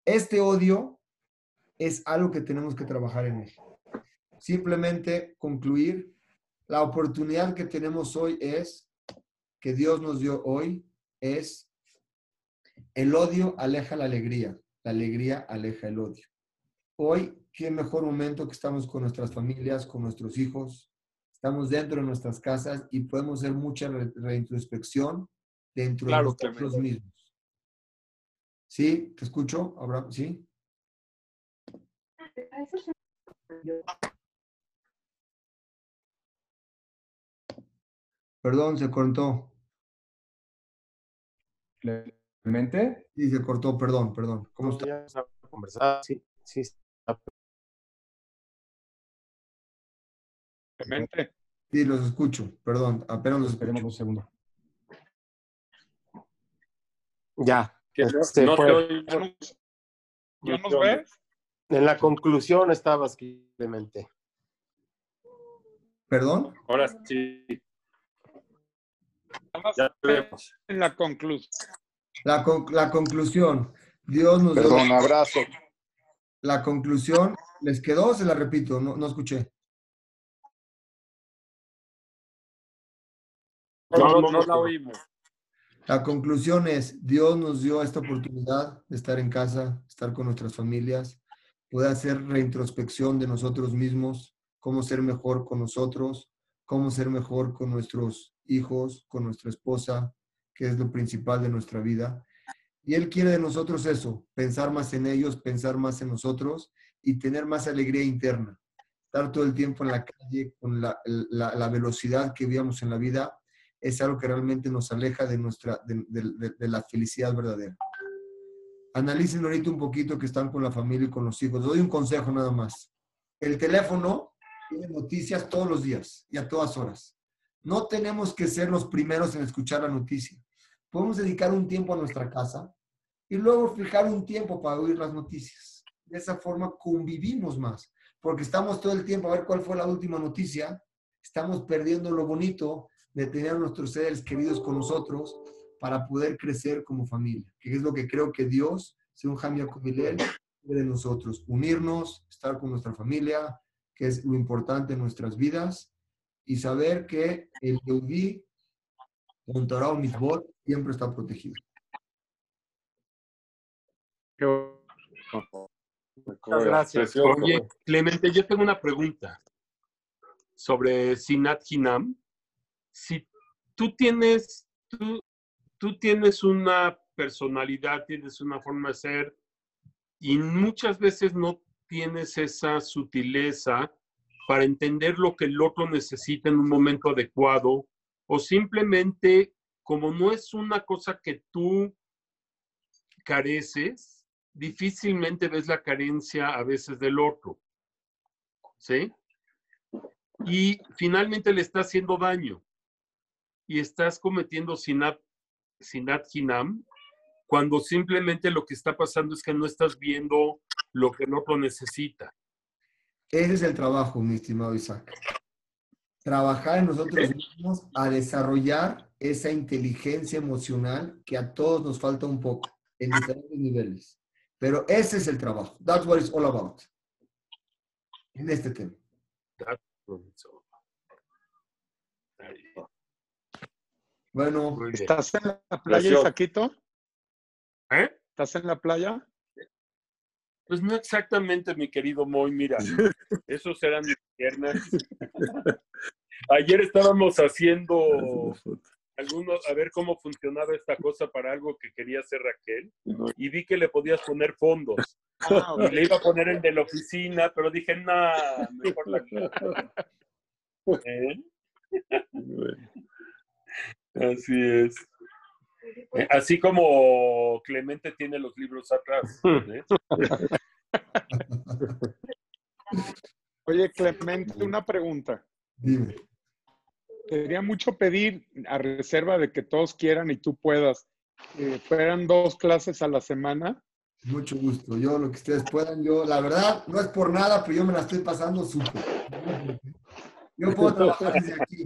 Este odio es algo que tenemos que trabajar en él. Simplemente concluir, la oportunidad que tenemos hoy es, que Dios nos dio hoy, es el odio aleja la alegría, la alegría aleja el odio. Hoy, qué mejor momento que estamos con nuestras familias, con nuestros hijos, estamos dentro de nuestras casas y podemos hacer mucha re- reintrospección dentro Claro, de nosotros mismos. ¿Sí? ¿Te escucho, Abraham? ¿Sí? Perdón, se cortó. Clemente, Sí, se cortó, perdón, perdón. ¿Cómo está? Ya conversar. Sí, sí. Clemente, Sí, los escucho, perdón, apenas los esperemos escucho. un segundo. Ya. Este, no te fue- oigo. ¿ya nos, ya nos ves? en la conclusión estabas, Clemente. ¿Perdón? Ahora sí, ya te vemos. en la conclusión. La, con- la conclusión. Dios nos dio Perdón, abrazo. la conclusión. ¿Les quedó? o Se la repito, no, no escuché. No, no, no la oímos. La conclusión es, Dios nos dio esta oportunidad de estar en casa, estar con nuestras familias, poder hacer reintrospección de nosotros mismos, cómo ser mejor con nosotros, cómo ser mejor con nuestros hijos, con nuestra esposa, que es lo principal de nuestra vida. Y Él quiere de nosotros eso, pensar más en ellos, pensar más en nosotros y tener más alegría interna. Estar todo el tiempo en la calle con la, la- velocidad que vivíamos en la vida es algo que realmente nos aleja de, nuestra, de- de- de la felicidad verdadera. Analicen ahorita un poquito que están con la familia y con los hijos. Les doy un consejo nada más. El teléfono tiene noticias todos los días y a todas horas. No tenemos que ser los primeros en escuchar la noticia. Podemos dedicar un tiempo a nuestra casa y luego fijar un tiempo para oír las noticias. De esa forma convivimos más, porque estamos todo el tiempo a ver cuál fue la última noticia. Estamos perdiendo lo bonito de tener a nuestros seres queridos con nosotros para poder crecer como familia, que es lo que creo que Dios, según Jamia Kubilel, de nosotros, unirnos, estar con nuestra familia, que es lo importante en nuestras vidas, y saber que el Yehudi, con Torah o Mitzvot, siempre está protegido. Qué bueno. Muchas gracias. Precioso. Oye, Clemente, yo tengo una pregunta sobre Sinat Hinam. Si tú tienes, tú, tú tienes una personalidad, tienes una forma de ser y muchas veces no tienes esa sutileza para entender lo que el otro necesita en un momento adecuado o simplemente como no es una cosa que tú careces, difícilmente ves la carencia a veces del otro. ¿Sí? Y finalmente le está haciendo daño. Y estás cometiendo sinat, sinat hinam cuando simplemente lo que está pasando es que no estás viendo lo que el otro necesita. Ese es el trabajo, mi estimado Isaac. Trabajar en nosotros mismos a desarrollar esa inteligencia emocional que a todos nos falta un poco en diferentes niveles. Pero ese es el trabajo. That's what it's all about. En este tema. Bueno. ¿Estás en la playa. Isaquito? ¿Eh? ¿Estás en la playa? Pues no exactamente, mi querido Moy, mira, [laughs] esos eran mis piernas. Ayer estábamos haciendo algunos, a ver cómo funcionaba esta cosa para algo que quería hacer Raquel, y vi que le podías poner fondos. Ah, Y le iba a poner el de la oficina, pero dije, nah, mejor la ¿Eh? Así es. Eh, Así como Clemente tiene los libros atrás. ¿eh? [laughs] Oye, Clemente, una pregunta. dime. Sería mucho pedir, a reserva de que todos quieran y tú puedas, que fueran dos clases a la semana. Mucho gusto. Yo, lo que ustedes puedan, yo, la verdad, no es por nada, pero yo me la estoy pasando súper. Yo puedo trabajar desde aquí.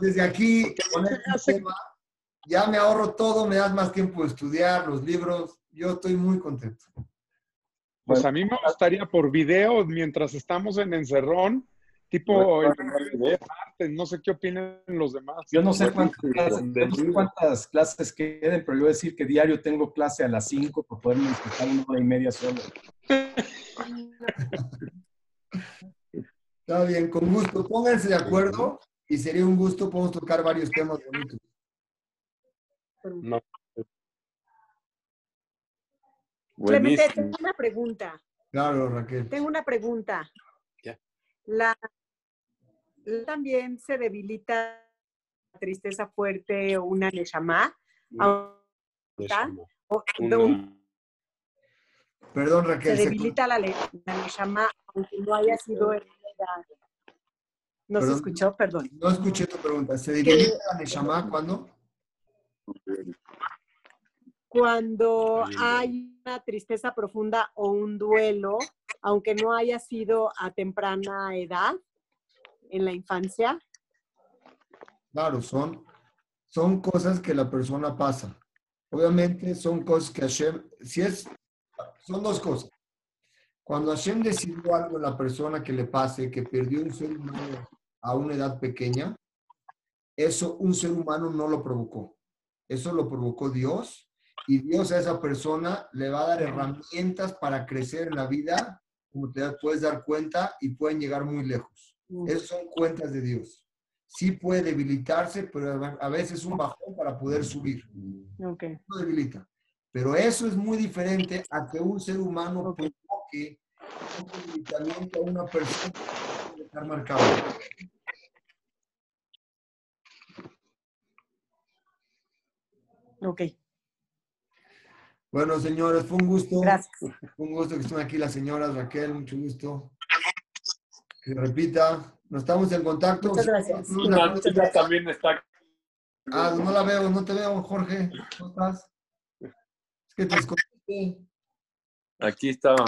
desde aquí, con este tema, ya me ahorro todo, me das más tiempo de estudiar los libros. Yo estoy muy contento. Pues a mí me gustaría por video, mientras estamos en encerrón, tipo el martes, no sé qué opinan los demás. Yo no sé cuántas no sé cuántas clases queden, pero yo voy a decir que diario tengo clase a las 5 para poderme disfrutar una hora y media solo. Está bien, con gusto. Pónganse de acuerdo y sería un gusto, podemos tocar varios temas bonitos. No. Clemente, tengo una pregunta. Claro, Raquel. Tengo una pregunta. Ya. La, la- también se debilita la tristeza fuerte o una neshama. Un- Perdón, se Raquel. se- debilita la, le- la neshama aunque no haya sido herida. No se Perdón. escuchó, perdón. No escuché tu pregunta. ¿Se debilita la Neshama cuándo? Cuando hay una tristeza profunda o un duelo, aunque no haya sido a temprana edad, en la infancia, Claro, son, son cosas que la persona pasa. Obviamente son cosas que Hashem, si es, son dos cosas. Cuando Hashem decidió algo en la persona que le pase, que perdió un ser humano a una edad pequeña, eso un ser humano no lo provocó. Eso lo provocó Dios y Dios a esa persona le va a dar herramientas para crecer en la vida, como te puedes dar cuenta, y pueden llegar muy lejos. Esas son cuentas de Dios. Sí puede debilitarse, pero a veces un bajón para poder subir. Ok. No debilita. Pero eso es muy diferente a que un ser humano provoque un debilitamiento a una persona que puede estar marcado. ok. Bueno, señores, fue un gusto. Gracias. Fue un gusto que estén aquí las señoras. Raquel, mucho gusto. Que repita. Nos estamos en contacto. Muchas gracias. Natina también está. Ah, no la veo, no te veo, Jorge. ¿Cómo estás? Es que te escondiste. Aquí estaba.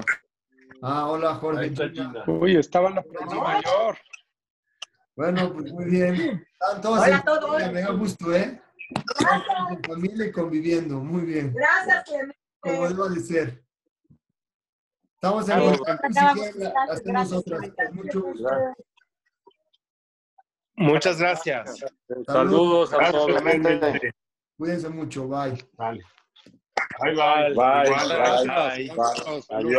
Ah, hola, Jorge. Está. Uy, estaba la prima mayor. Bueno, pues muy bien. Están todos Hola en a todos. Me da gusto, ¿eh? En familia y conviviendo. Muy bien. Gracias, Clemente. Como debo de ser. Estamos en contacto. Hacemos Gracias, otras. Clemente. Mucho gusto. Muchas gracias. Saludos a Gracias, todos. Clemente. Cuídense mucho. Bye. Vale. Bye, bye. Bye, bye, gracias. bye. Adiós.